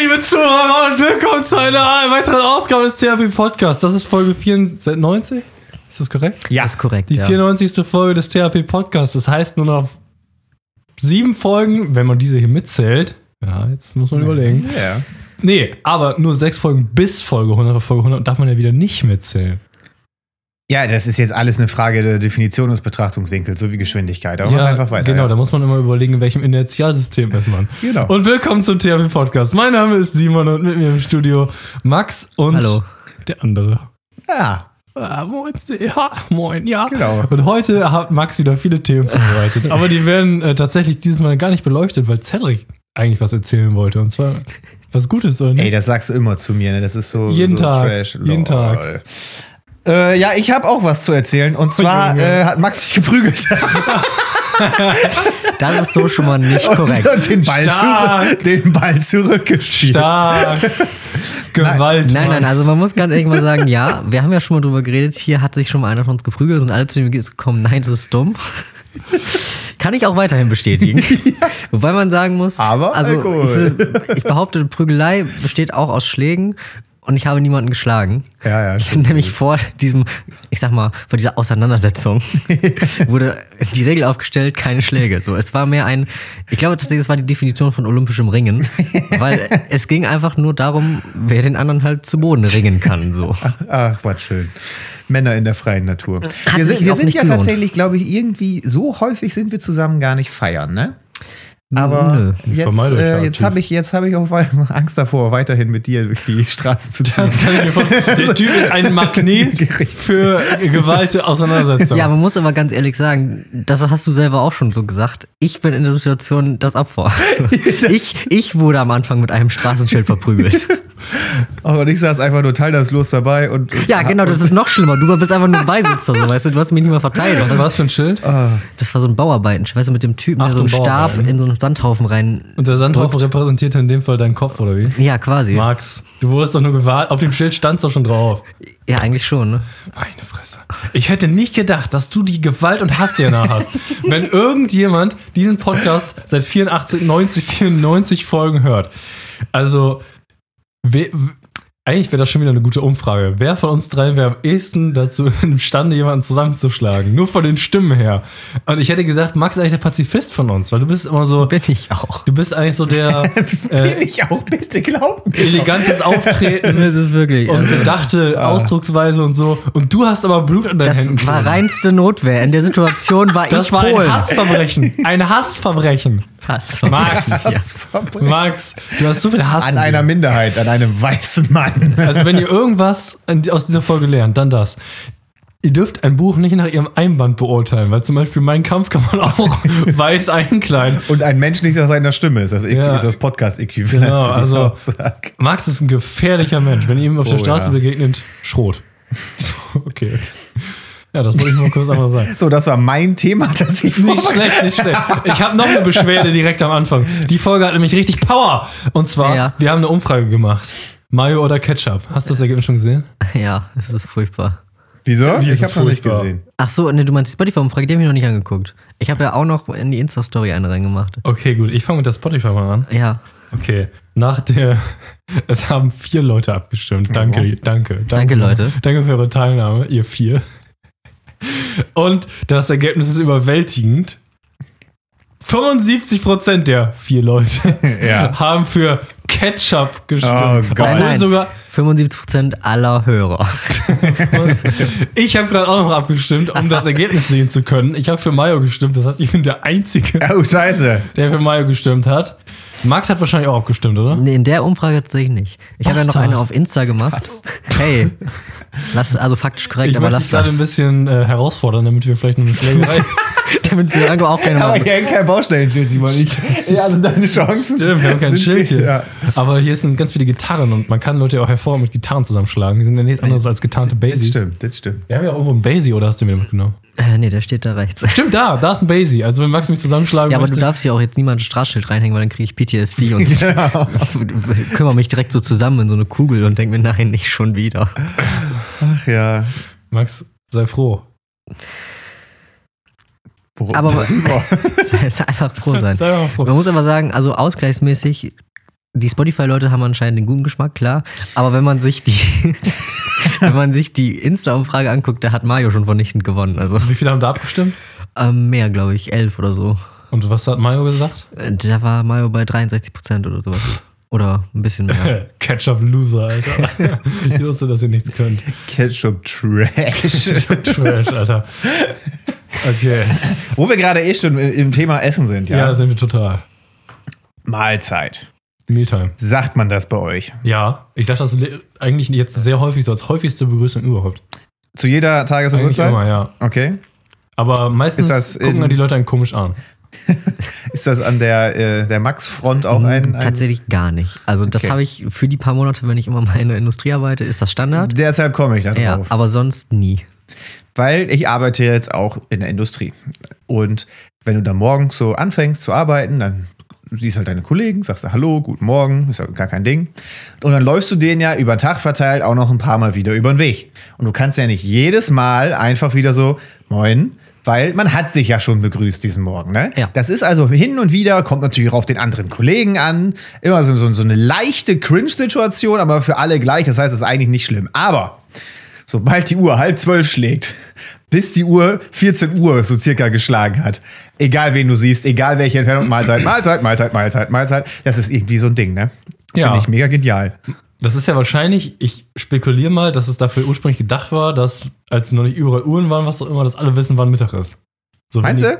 liebe Zuhörer, und willkommen zu einer weiteren Ausgabe des THP Podcasts. Das ist Folge 94. Ist das korrekt? Ja, ist korrekt. Die ja. 94. Folge des THP Podcasts. Das heißt nur noch sieben Folgen, wenn man diese hier mitzählt. Ja, jetzt muss man überlegen. Ja. Nee, aber nur sechs Folgen bis Folge 100. Folge 100 darf man ja wieder nicht mitzählen. Ja, das ist jetzt alles eine Frage der Definition des Betrachtungswinkels, so wie Geschwindigkeit. Aber mach einfach weiter. Genau, ja. da muss man immer überlegen, in welchem Inertialsystem ist man. Genau. Und willkommen zum THP Podcast. Mein Name ist Simon und mit mir im Studio Max und Hallo. der andere. ja, Ah, moin, ja, moin, ja. Genau. Und heute hat Max wieder viele Themen vorbereitet. aber die werden äh, tatsächlich dieses Mal gar nicht beleuchtet, weil Cedric eigentlich was erzählen wollte. Und zwar was Gutes, oder nicht? ey, das sagst du immer zu mir, ne? Das ist so, Jeden so Tag, Trash. jeden Tag. Äh, ja, ich habe auch was zu erzählen. Und zwar äh, hat Max sich geprügelt. Das ist so schon mal nicht korrekt. und den Ball, zurück, den Ball zurückgespielt. Stark. Gewalt. Nein, nein, also man muss ganz ehrlich mal sagen, ja, wir haben ja schon mal drüber geredet, hier hat sich schon mal einer von uns geprügelt und alle zu dem gekommen, nein, das ist dumm. Kann ich auch weiterhin bestätigen. Wobei man sagen muss, Aber also ich, ich behaupte, Prügelei besteht auch aus Schlägen und ich habe niemanden geschlagen. Ja, ja, stimmt. Nämlich vor diesem, ich sag mal, vor dieser Auseinandersetzung wurde die Regel aufgestellt, keine Schläge. So, es war mehr ein, ich glaube tatsächlich, es war die Definition von olympischem Ringen, weil es ging einfach nur darum, wer den anderen halt zu Boden ringen kann. So. Ach, was schön. Männer in der freien Natur. Hat wir sind, wir sind ja gelohnt. tatsächlich, glaube ich, irgendwie so häufig sind wir zusammen gar nicht feiern, ne? Aber. Ich jetzt, äh, jetzt habe ich, jetzt hab ich auch Angst davor, weiterhin mit dir durch die Straße zu ziehen. Das kann ich mir vorstellen. Der Typ ist ein Magnet für Gewalt Auseinandersetzung. Ja, man muss aber ganz ehrlich sagen, das hast du selber auch schon so gesagt. Ich bin in der Situation das Opfer. Ich, ich wurde am Anfang mit einem Straßenschild verprügelt. Aber ich saß einfach nur teilnahmslos dabei und. und Ja, genau, das ist noch schlimmer. Du bist einfach nur ein Beisitzer, so, weißt du, du hast mich nicht mal verteilt. Was war das für ein Schild? Das war so ein Bauarbeiten, weißt du, mit dem Typen, Ach, der so einen Stab in so einen Sandhaufen rein. Und der Sandhaufen repräsentierte in dem Fall deinen Kopf, oder wie? Ja, quasi. Max, du wurdest doch nur gewartet. Auf dem Schild standst doch schon drauf. Ja, eigentlich schon, ne? Meine Fresse. Ich hätte nicht gedacht, dass du die Gewalt und Hass-DNA hast. Wenn irgendjemand diesen Podcast seit 84, 90, 94 Folgen hört. Also, eigentlich wäre das schon wieder eine gute Umfrage. Wer von uns dreien wäre am ehesten dazu imstande, jemanden zusammenzuschlagen? Nur von den Stimmen her. Und ich hätte gesagt, Max ist eigentlich der Pazifist von uns, weil du bist immer so, Bin ich auch. du bist eigentlich so der Bin äh, ich auch, bitte glaub mir. elegantes Auftreten Das ist wirklich. und Also, bedachte Ausdrucksweise und so. Und du hast aber Blut an deinen das Händen. war kleben. reinste Notwehr. In der Situation war Das ich war Polen. ein Hassverbrechen. Ein Hassverbrechen. Hass. Max, Das Verbrechen. Max, du hast so viel Hass. An dir. einer Minderheit, an einem weißen Mann. Also wenn ihr irgendwas aus dieser Folge lernt, dann das. Ihr dürft ein Buch nicht nach ihrem Einband beurteilen, weil zum Beispiel Mein Kampf kann man auch weiß einkleiden. Und ein Mensch nicht nach seiner Stimme ist das, Ja. ist das Podcast-Äquivalent Genau, zu dieser also- Aussage. Max ist ein gefährlicher Mensch. Wenn ihr ihm auf der Oh, Straße ja. begegnet, Schrot. So, okay. Ja, das wollte ich mal kurz einmal sagen. So, das war mein Thema, das ich Nicht schlecht, nicht schlecht. Ich habe noch eine Beschwerde direkt am Anfang. Die Folge hat nämlich richtig Power. Und zwar, Ja. wir haben eine Umfrage gemacht. Mayo oder Ketchup. Hast du das Ergebnis schon gesehen? Ja, das ist furchtbar. Wieso? Wie ist ich es noch nicht gesehen. Ach so, ne, du meinst die Spotify-Umfrage, die habe ich noch nicht angeguckt. Ich habe ja auch noch in die Insta-Story eine reingemacht. Okay, gut. Ich fange mit der Spotify mal an. Ja. Okay. Nach der. Es haben vier Leute abgestimmt. Danke, Oh. danke, danke. Danke, Leute. Danke für eure Teilnahme, ihr vier. Und das Ergebnis ist überwältigend. 75% der vier Leute Ja. haben für Ketchup gestimmt. Oh Gott. Nein. sogar 75% aller Hörer. Ich habe gerade auch noch abgestimmt, um das Ergebnis sehen zu können. Ich habe für Mayo gestimmt. Das heißt, ich bin der Einzige, Oh, scheiße. der für Mayo gestimmt hat. Max hat wahrscheinlich auch abgestimmt, oder? Nee, in der Umfrage tatsächlich nicht. Ich habe ja noch eine auf Insta gemacht. Hey, lass, also faktisch korrekt, Ich aber lass dich gerade ein das. bisschen äh, herausfordern, damit wir vielleicht noch eine Schlägerei. Damit wir irgendwo auch keine Aber hier hängt kein Baustellenschild, Simon. Ich, ja, also deine Chancen. Stimmt, wir haben kein sind- Schild hier. Ja. Aber hier sind ganz viele Gitarren und man kann Leute ja auch hervor mit Gitarren zusammenschlagen. Die sind ja nichts anderes als getarnte Das Basies. stimmt, das stimmt. Wir haben ja irgendwo einen Basie, oder hast du mir mitgenommen? Äh, nee, der steht da rechts. Stimmt, da, da ist ein Basie. Also wenn Max mich zusammenschlagen Ja, aber du möchte. darfst hier auch jetzt niemand ein Straßschild reinhängen, weil dann kriege ich PTSD und Genau. kümmere mich direkt so zusammen in so eine Kugel und denke mir, nein, nicht schon wieder. Ach ja. Max, sei froh. Worum- Aber-. Sei sei einfach froh sein. Sei mal froh. Man muss aber sagen, also ausgleichsmäßig die Spotify-Leute haben anscheinend den guten Geschmack, klar. Aber wenn man sich die, wenn man sich die Insta-Umfrage anguckt, da hat Mario schon vernichtend gewonnen. Also Wie viele haben da abgestimmt? ähm, mehr, glaube ich, elf oder so. Und was hat Mario gesagt? Äh, Da war Mario bei 63 Prozent oder sowas. Oder ein bisschen mehr. Ketchup Loser, Alter. ich wusste, dass ihr nichts könnt. Ketchup Trash. Trash, Alter. Okay. Wo wir gerade eh schon im Thema Essen sind, Ja, ja. sind wir total. Mahlzeit. Mealtime. Sagt man das bei euch? Ja, ich sag das eigentlich jetzt sehr häufig so als häufigste Begrüßung überhaupt. Zu jeder Tages- und Eigentlich Uhrzeit? immer, ja. Okay. Aber meistens gucken dann die Leute einen komisch an. Ist das an der, äh, der Max-Front auch ein, ein. Tatsächlich gar nicht. Also das Okay. habe ich für die paar Monate, wenn ich immer mal in der Industrie arbeite, ist das Standard. Deshalb komme ich da Ja, drauf. aber sonst nie. Weil ich arbeite jetzt auch in der Industrie. Und wenn du dann morgens so anfängst zu arbeiten, dann siehst halt deine Kollegen, sagst du Hallo, guten Morgen, ist ja gar kein Ding. Und dann läufst du denen ja über den Tag verteilt auch noch ein paar Mal wieder über den Weg. Und du kannst ja nicht jedes Mal einfach wieder so, moin, weil man hat sich ja schon begrüßt diesen Morgen. Ne? Ja. Das ist also hin und wieder, kommt natürlich auch auf den anderen Kollegen an. Immer so, so, so eine leichte Cringe-Situation, aber für alle gleich. Das heißt, es ist eigentlich nicht schlimm. Aber sobald die Uhr halb zwölf schlägt, bis die Uhr 14 Uhr so circa geschlagen hat, egal wen du siehst, egal welche Entfernung, Mahlzeit, Mahlzeit, Mahlzeit, Mahlzeit, Mahlzeit, das ist irgendwie so ein Ding, ne? Ja. Finde ich mega genial. Das ist ja wahrscheinlich, ich spekuliere mal, dass es dafür ursprünglich gedacht war, dass, als noch nicht überall Uhren waren, was auch immer, dass alle wissen, wann Mittag ist. So Meinst du?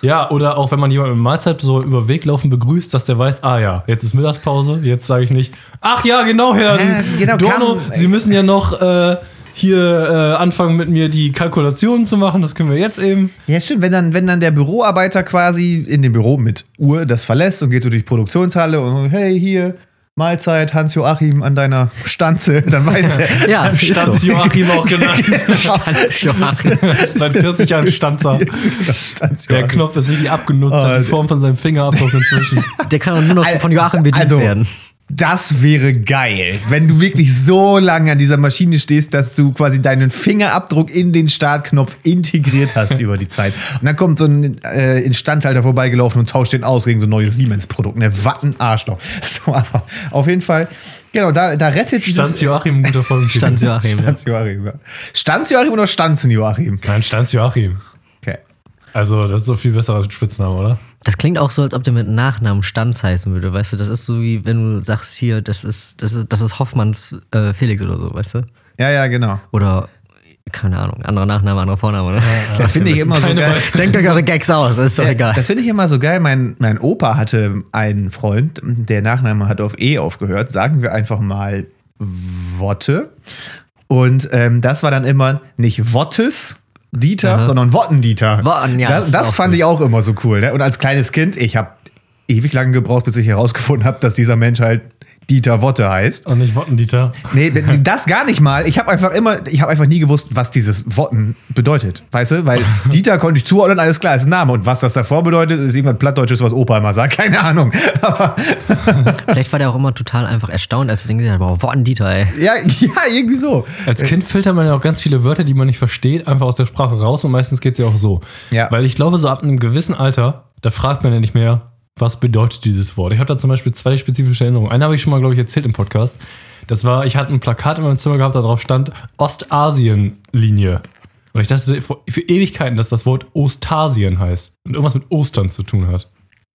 Ja, oder auch wenn man jemanden mit Mahlzeit so über Weg laufen begrüßt, dass der weiß, ah ja, jetzt ist Mittagspause, jetzt sage ich nicht, ach ja, genau, Herr Ja, genau, Dorno, kam- Sie müssen ja noch äh, hier äh, anfangen mit mir die Kalkulationen zu machen, das können wir jetzt eben. Ja, stimmt. Wenn dann, wenn dann der Büroarbeiter quasi in dem Büro mit Uhr das verlässt und geht so durch die Produktionshalle und hey, hier, Mahlzeit, Hans-Joachim an deiner Stanze, dann weiß er. Ja, ist Stanz so. Joachim auch genannt. Stanz Joachim. Seit 40 Jahren Stanzer. Stanz Der. Knopf ist richtig abgenutzt, Oh, hat die Form von seinem Fingerabdruck inzwischen. Der kann auch nur noch von Joachim bedient Also, werden. Das wäre geil, wenn du wirklich so lange an dieser Maschine stehst, dass du quasi deinen Fingerabdruck in den Startknopf integriert hast über die Zeit. Und dann kommt so ein äh, Instandhalter vorbeigelaufen und tauscht den aus gegen so ein neues Siemens-Produkt. Ne, Watten Arschloch. So, aber auf jeden Fall, genau, da, da rettet Stanz dieses. Joachim, ein guter Folgentitel. Stanz Joachim. Stanz Joachim, ja. Stanz Joachim oder Stanzen Joachim? Nein, Stanz Joachim. Also, das ist so viel besserer Spitzname, oder? Das klingt auch so, als ob der mit Nachnamen Stanz heißen würde, weißt du? Das ist so wie wenn du sagst hier, das ist, das ist, das ist Hoffmanns äh, Felix oder so, weißt du? Ja, ja, genau. Oder, keine Ahnung, anderer Nachname, anderer Vorname, ne? Da finde ich immer so geil. Denkt euch eure Gags aus, ist doch Ja, egal. Das finde ich immer so geil. Mein, mein Opa hatte einen Freund, der Nachname hat auf E aufgehört. Sagen wir einfach mal Wotte. Und ähm, das war dann immer nicht Wottes Dieter, Aha. sondern Wottendieter. Wotten, ja, das das fand gut. ich auch immer so cool. Ne? Und als kleines Kind, ich habe ewig lange gebraucht, bis ich herausgefunden habe, dass dieser Mensch halt Dieter Wotte heißt. Und nicht Wottendieter. Nee, das gar nicht mal. Ich habe einfach immer, ich habe einfach nie gewusst, was dieses Wotten bedeutet. Weißt du? Weil Dieter konnte ich zuordnen, alles klar, ist ein Name. Und was das davor bedeutet, ist irgendwas Plattdeutsches, was Opa immer sagt. Keine Ahnung. Aber Vielleicht war der auch immer total einfach erstaunt, als er den gesehen hat, boah, ein Dieter, ey. ja, ja, irgendwie so. Als Kind filtert man ja auch ganz viele Wörter, die man nicht versteht, einfach aus der Sprache raus und meistens geht es ja auch so. Ja. Weil ich glaube, so ab einem gewissen Alter, da fragt man ja nicht mehr, was bedeutet dieses Wort. Ich habe da zum Beispiel zwei spezifische Erinnerungen. Eine habe ich schon mal, glaube ich, erzählt im Podcast. Das war, ich hatte ein Plakat in meinem Zimmer gehabt, da drauf stand Ostasien-Linie. Und ich dachte für Ewigkeiten, dass das Wort Ostasien heißt und irgendwas mit Ostern zu tun hat.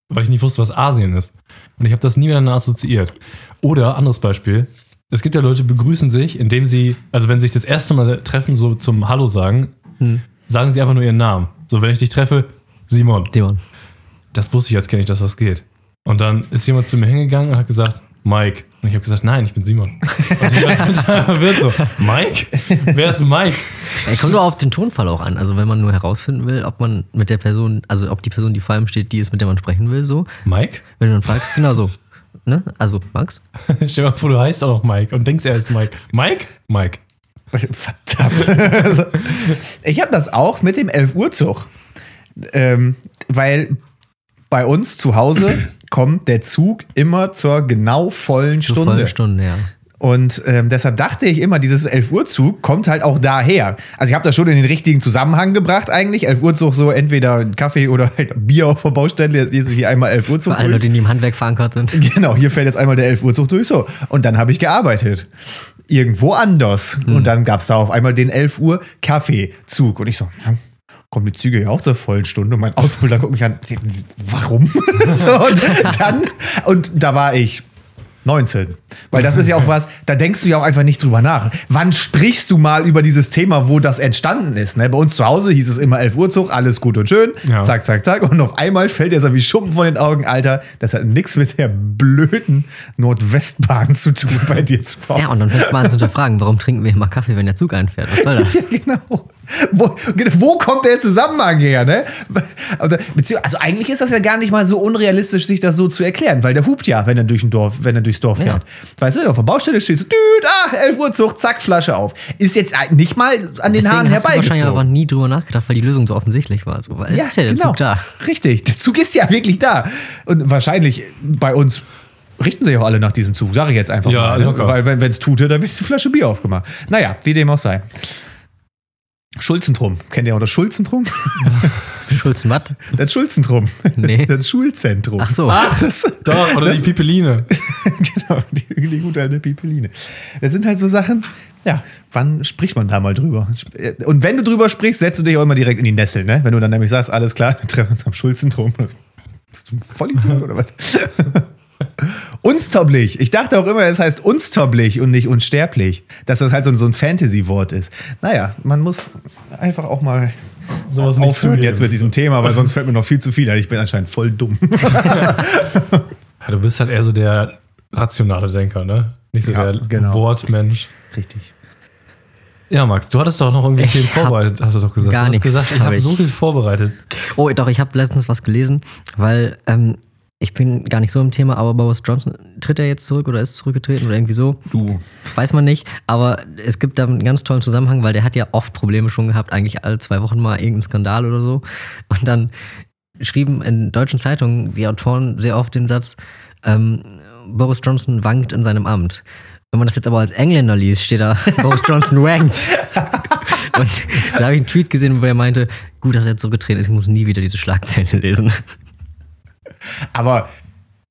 Weil ich nicht wusste, was Asien ist. Und ich habe das nie miteinander assoziiert. Oder, anderes Beispiel, es gibt ja Leute, die begrüßen sich, indem sie, also wenn sie sich das erste Mal treffen, so zum Hallo sagen, sagen sie einfach nur ihren Namen. So, wenn ich dich treffe, Simon. Simon. Das wusste ich als Kind nicht, dass das geht. Und dann ist jemand zu mir hingegangen und hat gesagt, Mike. Und ich habe gesagt, nein, ich bin Simon. Und ich war verwirrt so, Mike? Wer ist Mike? Ey, kommt doch auf den Tonfall auch an. Also wenn man nur herausfinden will, ob man mit der Person, also ob die Person, die vor einem steht, die ist, mit der man sprechen will, so. Mike? Wenn du dann fragst, genau so. Ne? Also, Max? Stell dir mal vor, du heißt auch noch Mike und denkst, er ist Mike. Mike? Mike. Verdammt. Ich habe das auch mit dem 11 Uhr Zug. Ähm, weil bei uns zu Hause kommt der Zug immer zur genau vollen Zur Stunde. vollen Stunde, ja. Und ähm, deshalb dachte ich immer, dieses 11 Uhr Zug kommt halt auch daher. Also ich habe das schon in den richtigen Zusammenhang gebracht eigentlich. 11 Uhr Zug so entweder Kaffee oder halt Bier auf der Baustelle. Jetzt ist hier einmal 11 Uhr Zug Für alle Leute, die im Handwerk verankert sind. Genau, hier fällt jetzt einmal der 11 Uhr Zug durch. So. Und dann habe ich gearbeitet. Irgendwo anders. Und dann gab es da auf einmal den 11 Uhr Kaffeezug. Und ich so, ja, kommen die Züge ja auch zur vollen Stunde. Und mein Ausbilder guckt mich an, warum? so, und dann, und da war ich 19. Weil das ist ja auch was, da denkst du ja auch einfach nicht drüber nach. Wann sprichst du mal über dieses Thema, wo das entstanden ist? Ne? Bei uns zu Hause hieß es immer 11 Uhr Zug, alles gut und schön. Ja. Zack, zack, zack. Und auf einmal fällt dir so wie Schuppen von den Augen, Alter. Das hat nichts mit der blöden Nordwestbahn zu tun bei dir zu Hause. Ja, und dann fängst du mal an zu hinterfragen, warum trinken wir immer Kaffee, wenn der Zug einfährt? Was soll das? genau. Wo, wo kommt der Zusammenhang her, ne? Also, eigentlich ist das ja gar nicht mal so unrealistisch, sich das so zu erklären, weil der hupt ja, wenn er durch ein Dorf, wenn er durchs Dorf fährt. Weißt du, wenn du auf der Baustelle stehst, so, düt, ah, 11 Uhr Zug, zack, Flasche auf. Ist jetzt nicht mal an den Deswegen Haaren hast du wahrscheinlich aber herbeigezogen. nie drüber nachgedacht, weil die Lösung so offensichtlich war. So, weil es ist ja der Zug da. Richtig, der Zug ist ja wirklich da. Und wahrscheinlich bei uns richten sich auch alle nach diesem Zug, sage ich jetzt einfach Ja, mal. Ne? locker. Weil wenn es tute, dann wird die Flasche Bier aufgemacht. Naja, wie dem auch sei. Schulzentrum. Kennt ihr auch das Schulzentrum? Schulzenmatt? Das Schulzentrum. Nee. Das Schulzentrum. Ach so. Ach, das, Doch, oder das, die Pipeline. genau, die, die gute alte Pipeline. Das sind halt so Sachen, ja, wann spricht man da mal drüber? Und wenn du drüber sprichst, setzt du dich auch immer direkt in die Nessel, ne? Wenn du dann nämlich sagst, alles klar, wir treffen uns am Schulzentrum. Bist du ein Vollidiot oder was? Unsterblich. Ich dachte auch immer, es heißt unsterblich und nicht unsterblich. Dass das halt so, ein- so ein Fantasy-Wort ist. Naja, man muss einfach auch mal Sowas aufhören jetzt mit diesem Thema, weil sonst fällt mir noch viel zu viel ein. Ich bin anscheinend voll dumm. Ja, du bist halt eher so der rationale Denker, ne? Nicht so Ja, der genau. Wortmensch. Richtig. Ja, Max, du hattest doch noch irgendwie Ich Themen hab vorbereitet, hast du doch gesagt. gar du hast nichts gesagt, ich hab habe ich. so viel vorbereitet. Oh, doch, ich habe letztens was gelesen, weil ähm, ich bin gar nicht so im Thema, aber Boris Johnson tritt er jetzt zurück oder ist zurückgetreten oder irgendwie so. Du. Weiß man nicht, aber es gibt da einen ganz tollen Zusammenhang, weil der hat ja oft Probleme schon gehabt, eigentlich alle zwei Wochen mal irgendeinen Skandal oder so. Und dann schrieben in deutschen Zeitungen die Autoren sehr oft den Satz, ähm, Boris Johnson wankt in seinem Amt. Wenn man das jetzt aber als Engländer liest, steht da, Boris Johnson rankt. Und da habe ich einen Tweet gesehen, wo er meinte, gut, dass er zurückgetreten ist, ich muss nie wieder diese Schlagzeile lesen. Aber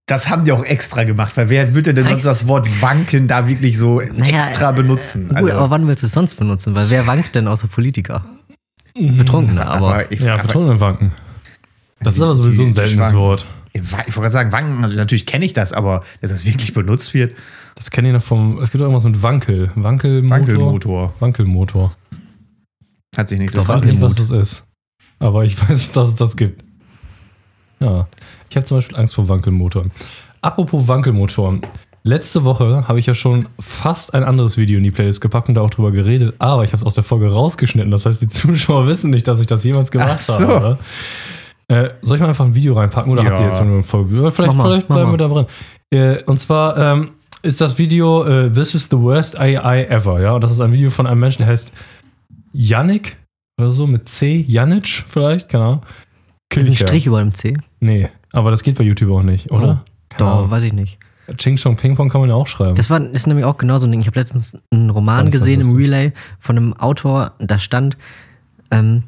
das haben die auch extra gemacht, weil wer würde denn sonst das Wort wanken da wirklich so Naja, extra benutzen? Gut, Also, aber wann willst du es sonst benutzen? Weil wer wankt denn außer Politiker? Betrunkene, aber, aber ich, Ja, Betonung wanken. Das ist aber sowieso ein seltenes. Wort. ich wollte gerade sagen, wanken, also natürlich kenne ich das, aber dass das wirklich benutzt wird, Das kenne ich noch vom. Es gibt auch irgendwas mit Wankel. Wankelmotor. Wankelmotor. Wankelmotor. hat sich nicht Ich frage nicht, was das ist. Aber ich weiß, dass es das gibt. Ja. Ich habe zum Beispiel Angst vor Wankelmotoren. Apropos Wankelmotoren. Letzte Woche habe ich ja schon fast ein anderes Video in die Playlist gepackt und da auch drüber geredet, aber ich habe es aus der Folge rausgeschnitten. Das heißt, die Zuschauer wissen nicht, dass ich das jemals gemacht Ach so. habe. Äh, soll ich mal einfach ein Video reinpacken oder Ja. habt ihr jetzt nur eine Folge? Vielleicht, mal, vielleicht bleiben wir da drin. Äh, und zwar ähm, ist das Video äh, This is the worst AI ever. Ja, und das ist ein Video von einem Menschen, der heißt Yannick oder so mit C. Yannick vielleicht, keine Ahnung. ist ein. Strich über dem C. Nee, aber das geht bei YouTube auch nicht, oder? Keine Doch, weiß ich nicht. Ching Chong Ping Pong kann man ja auch schreiben. Das war, ist nämlich auch genauso ein Ding. Ich habe letztens einen Roman gesehen im. Relay von einem Autor, da stand, ähm,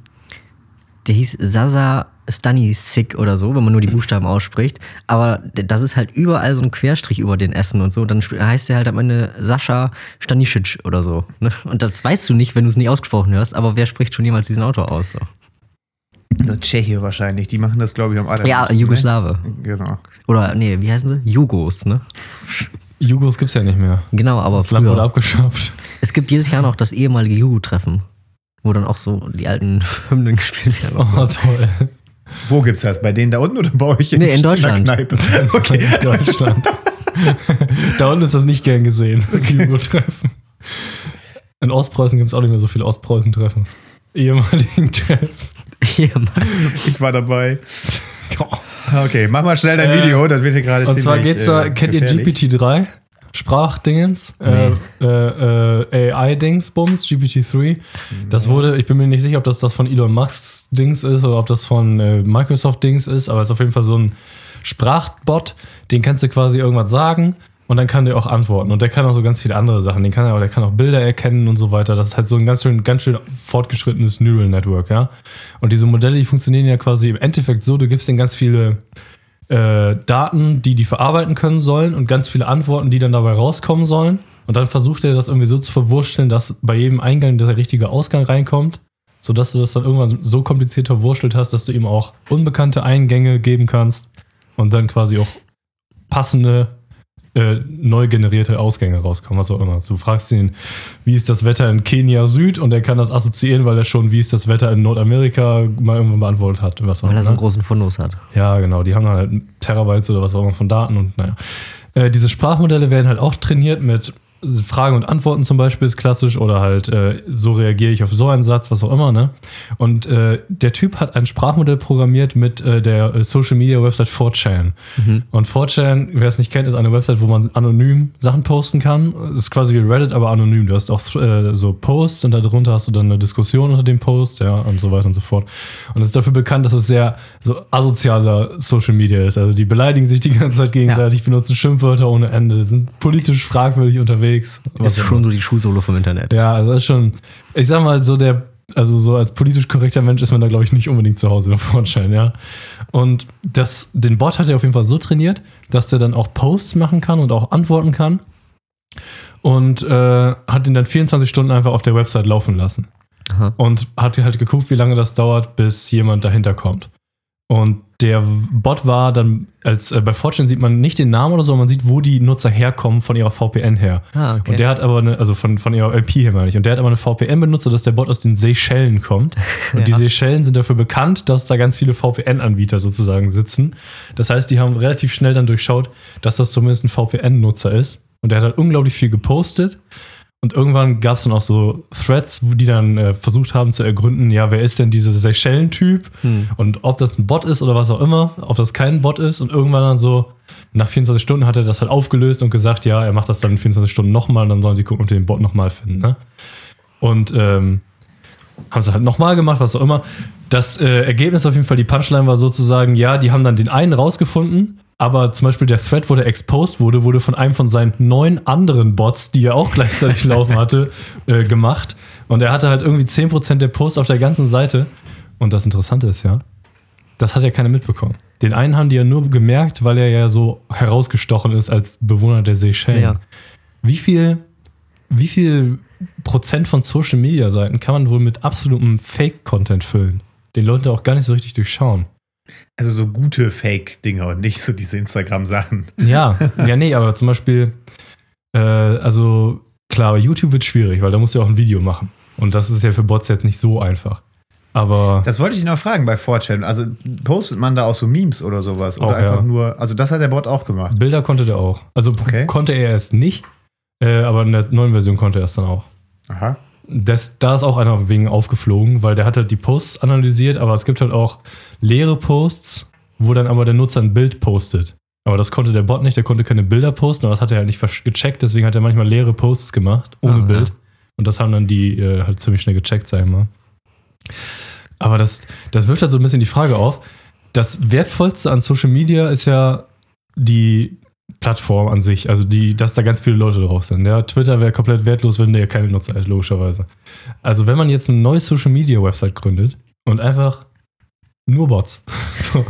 der hieß Sasa Stanisik oder so, wenn man nur die Buchstaben ausspricht. Aber das ist halt überall so ein Querstrich über den Essen und so. Dann heißt der halt am Ende Sascha Stanisic oder so. Ne? Und das weißt du nicht, wenn du es nicht ausgesprochen hörst, aber wer spricht schon jemals diesen Autor aus? So. Der Tscheche wahrscheinlich, die machen das, glaube ich, am allerliebsten. Ja, Jugoslawe. Ne? Genau. Oder, nee, wie heißen sie? Jugos, ne? Jugos gibt's ja nicht mehr. Genau, aber Das Land wurde abgeschafft. Es gibt jedes Jahr noch das ehemalige Jugo-Treffen, wo dann auch so die alten Hymnen gespielt werden. Oh, so. toll. Wo gibt's das? Bei denen da unten oder bei euch Nee, in der Deutschland. Kneipe? Okay. In Deutschland. da unten ist das nicht gern gesehen, das Jugo-Treffen. In Ostpreußen gibt es auch nicht mehr so viele Ostpreußen-Treffen. Ehemaligen Treffen. Mann. Ich war dabei. Okay, mach mal schnell dein Äh, Video, das wird hier gerade Und ziemlich zwar geht's da, äh, kennt ihr gefährlich. GPT-3? Sprachdingens? Nee. Äh, äh, äh, AI-Dingsbums, GPT-3. Das wurde, ich bin mir nicht sicher, ob das das von Elon Musks Dings ist oder ob das von äh, Microsoft Dings ist, aber es ist auf jeden Fall so ein Sprachbot, den kannst du quasi irgendwas sagen und dann kann der auch antworten. Und der kann auch so ganz viele andere Sachen. Den kann er, der kann auch Bilder erkennen und so weiter. Das ist halt so ein ganz schön, ganz schön fortgeschrittenes Neural Network, ja. Und diese Modelle, die funktionieren ja quasi im Endeffekt so, du gibst denen ganz viele äh, Daten, die die verarbeiten können sollen und ganz viele Antworten, die dann dabei rauskommen sollen. Und dann versucht er das irgendwie so zu verwurschteln, dass bei jedem Eingang der richtige Ausgang reinkommt, sodass du das dann irgendwann so kompliziert verwurschtelt hast, dass du ihm auch unbekannte Eingänge geben kannst und dann quasi auch passende äh, neu generierte Ausgänge rauskommen, was auch immer. Du fragst ihn, wie ist das Wetter in Kenia Süd und er kann das assoziieren, weil er schon, wie ist das Wetter in Nordamerika mal irgendwann beantwortet hat. Was Weil er so einen großen Fundus hat. Ja, genau. Die haben halt Terabytes oder was auch immer von Daten und naja. Äh, diese Sprachmodelle werden halt auch trainiert mit Fragen und Antworten zum Beispiel ist klassisch oder halt äh, so reagiere ich auf so einen Satz, was auch immer, ne? Und äh, der Typ hat ein Sprachmodell programmiert mit äh, der äh, Social Media Website 4chan. Und 4chan, wer es nicht kennt, ist eine Website, wo man anonym Sachen posten kann. Das ist quasi wie Reddit, aber anonym. Du hast auch äh, so Posts und darunter hast du dann eine Diskussion unter dem Post, ja, und so weiter und so fort. Und es ist dafür bekannt, dass es sehr so asozialer Social Media ist. Also die beleidigen sich die ganze Zeit gegenseitig, benutzen Schimpfwörter ohne Ende, sind politisch fragwürdig unterwegs. Was Ist schon immer. so die Schuhsohle vom Internet. Ja, also das ist schon, ich sag mal, so der, also so als politisch korrekter Mensch ist man da, glaube ich, nicht unbedingt zu Hause auf Vorschein, ja. Und das, den Bot hat er auf jeden Fall so trainiert, dass der dann auch Posts machen kann und auch antworten kann. Und äh, hat ihn dann 24 Stunden einfach auf der Website laufen lassen. Aha. Und hat halt geguckt, wie lange das dauert, bis jemand dahinter kommt. Und der Bot war dann, als äh, bei Fortune sieht man nicht den Namen oder so, man sieht, wo die Nutzer herkommen von ihrer VPN her. Ah, okay. Und der hat aber eine, also von, von ihrer IP her meine ich, und der hat aber eine VPN benutzt, sodass der Bot aus den Seychellen kommt. Und die Ja. Seychellen sind dafür bekannt, dass da ganz viele VPN-Anbieter sozusagen sitzen. Das heißt, die haben relativ schnell dann durchschaut, dass das zumindest ein VPN-Nutzer ist. Und der hat halt unglaublich viel gepostet. Und irgendwann gab es dann auch so Threads, wo die dann äh, versucht haben zu ergründen, ja, wer ist denn dieser Seychellen-Typ? Und ob das ein Bot ist oder was auch immer, ob das kein Bot ist. Und irgendwann dann so, nach 24 Stunden hat er das halt aufgelöst und gesagt, ja, er macht das dann in 24 Stunden nochmal und dann sollen sie gucken, ob die den Bot nochmal finden. Ne? Und ähm, haben sie halt nochmal gemacht, was auch immer. Das äh, Ergebnis auf jeden Fall, die Punchline war sozusagen, ja, die haben dann den einen rausgefunden, aber zum Beispiel der Thread, wo der exposed wurde, wurde von einem von seinen neun anderen Bots, die er auch gleichzeitig laufen hatte, äh, gemacht. Und er hatte halt irgendwie 10% der Posts auf der ganzen Seite. Und das Interessante ist ja, das hat ja keiner mitbekommen. Den einen haben die ja nur gemerkt, weil er ja so herausgestochen ist als Bewohner der Seychellen. Ja. Wie viel, wie viel Prozent von Social Media Seiten kann man wohl mit absolutem Fake-Content füllen? Den Leute auch gar nicht so richtig durchschauen. Also so gute Fake-Dinger und nicht so diese Instagram-Sachen. Ja, ja, nee, aber zum Beispiel, äh, also klar, bei YouTube wird schwierig, weil da musst du ja auch ein Video machen. Und das ist ja für Bots jetzt nicht so einfach. Aber Das wollte ich noch fragen bei 4chan. Also postet man da auch so Memes oder sowas? Oder Auch, einfach ja. nur, also das hat der Bot auch gemacht. Bilder konnte der auch. Also Okay. konnte er erst nicht, äh, aber in der neuen Version konnte er es dann auch. Aha. Das, da ist auch einer wegen aufgeflogen, weil der hat halt die Posts analysiert, aber es gibt halt auch leere Posts, wo dann aber der Nutzer ein Bild postet. Aber das konnte der Bot nicht, der konnte keine Bilder posten, aber das hat er halt nicht gecheckt, deswegen hat er manchmal leere Posts gemacht, ohne Ah, ja. Bild. Und das haben dann die äh, halt ziemlich schnell gecheckt, sag ich mal. Aber das, das wirft halt so ein bisschen die Frage auf. Das Wertvollste an Social Media ist ja die Plattform an sich, also die, dass da ganz viele Leute drauf sind. Ja, Twitter wäre komplett wertlos, wenn der keine Nutzer hat, logischerweise. Also wenn man jetzt eine neue Social Media Website gründet und einfach nur Bots. So,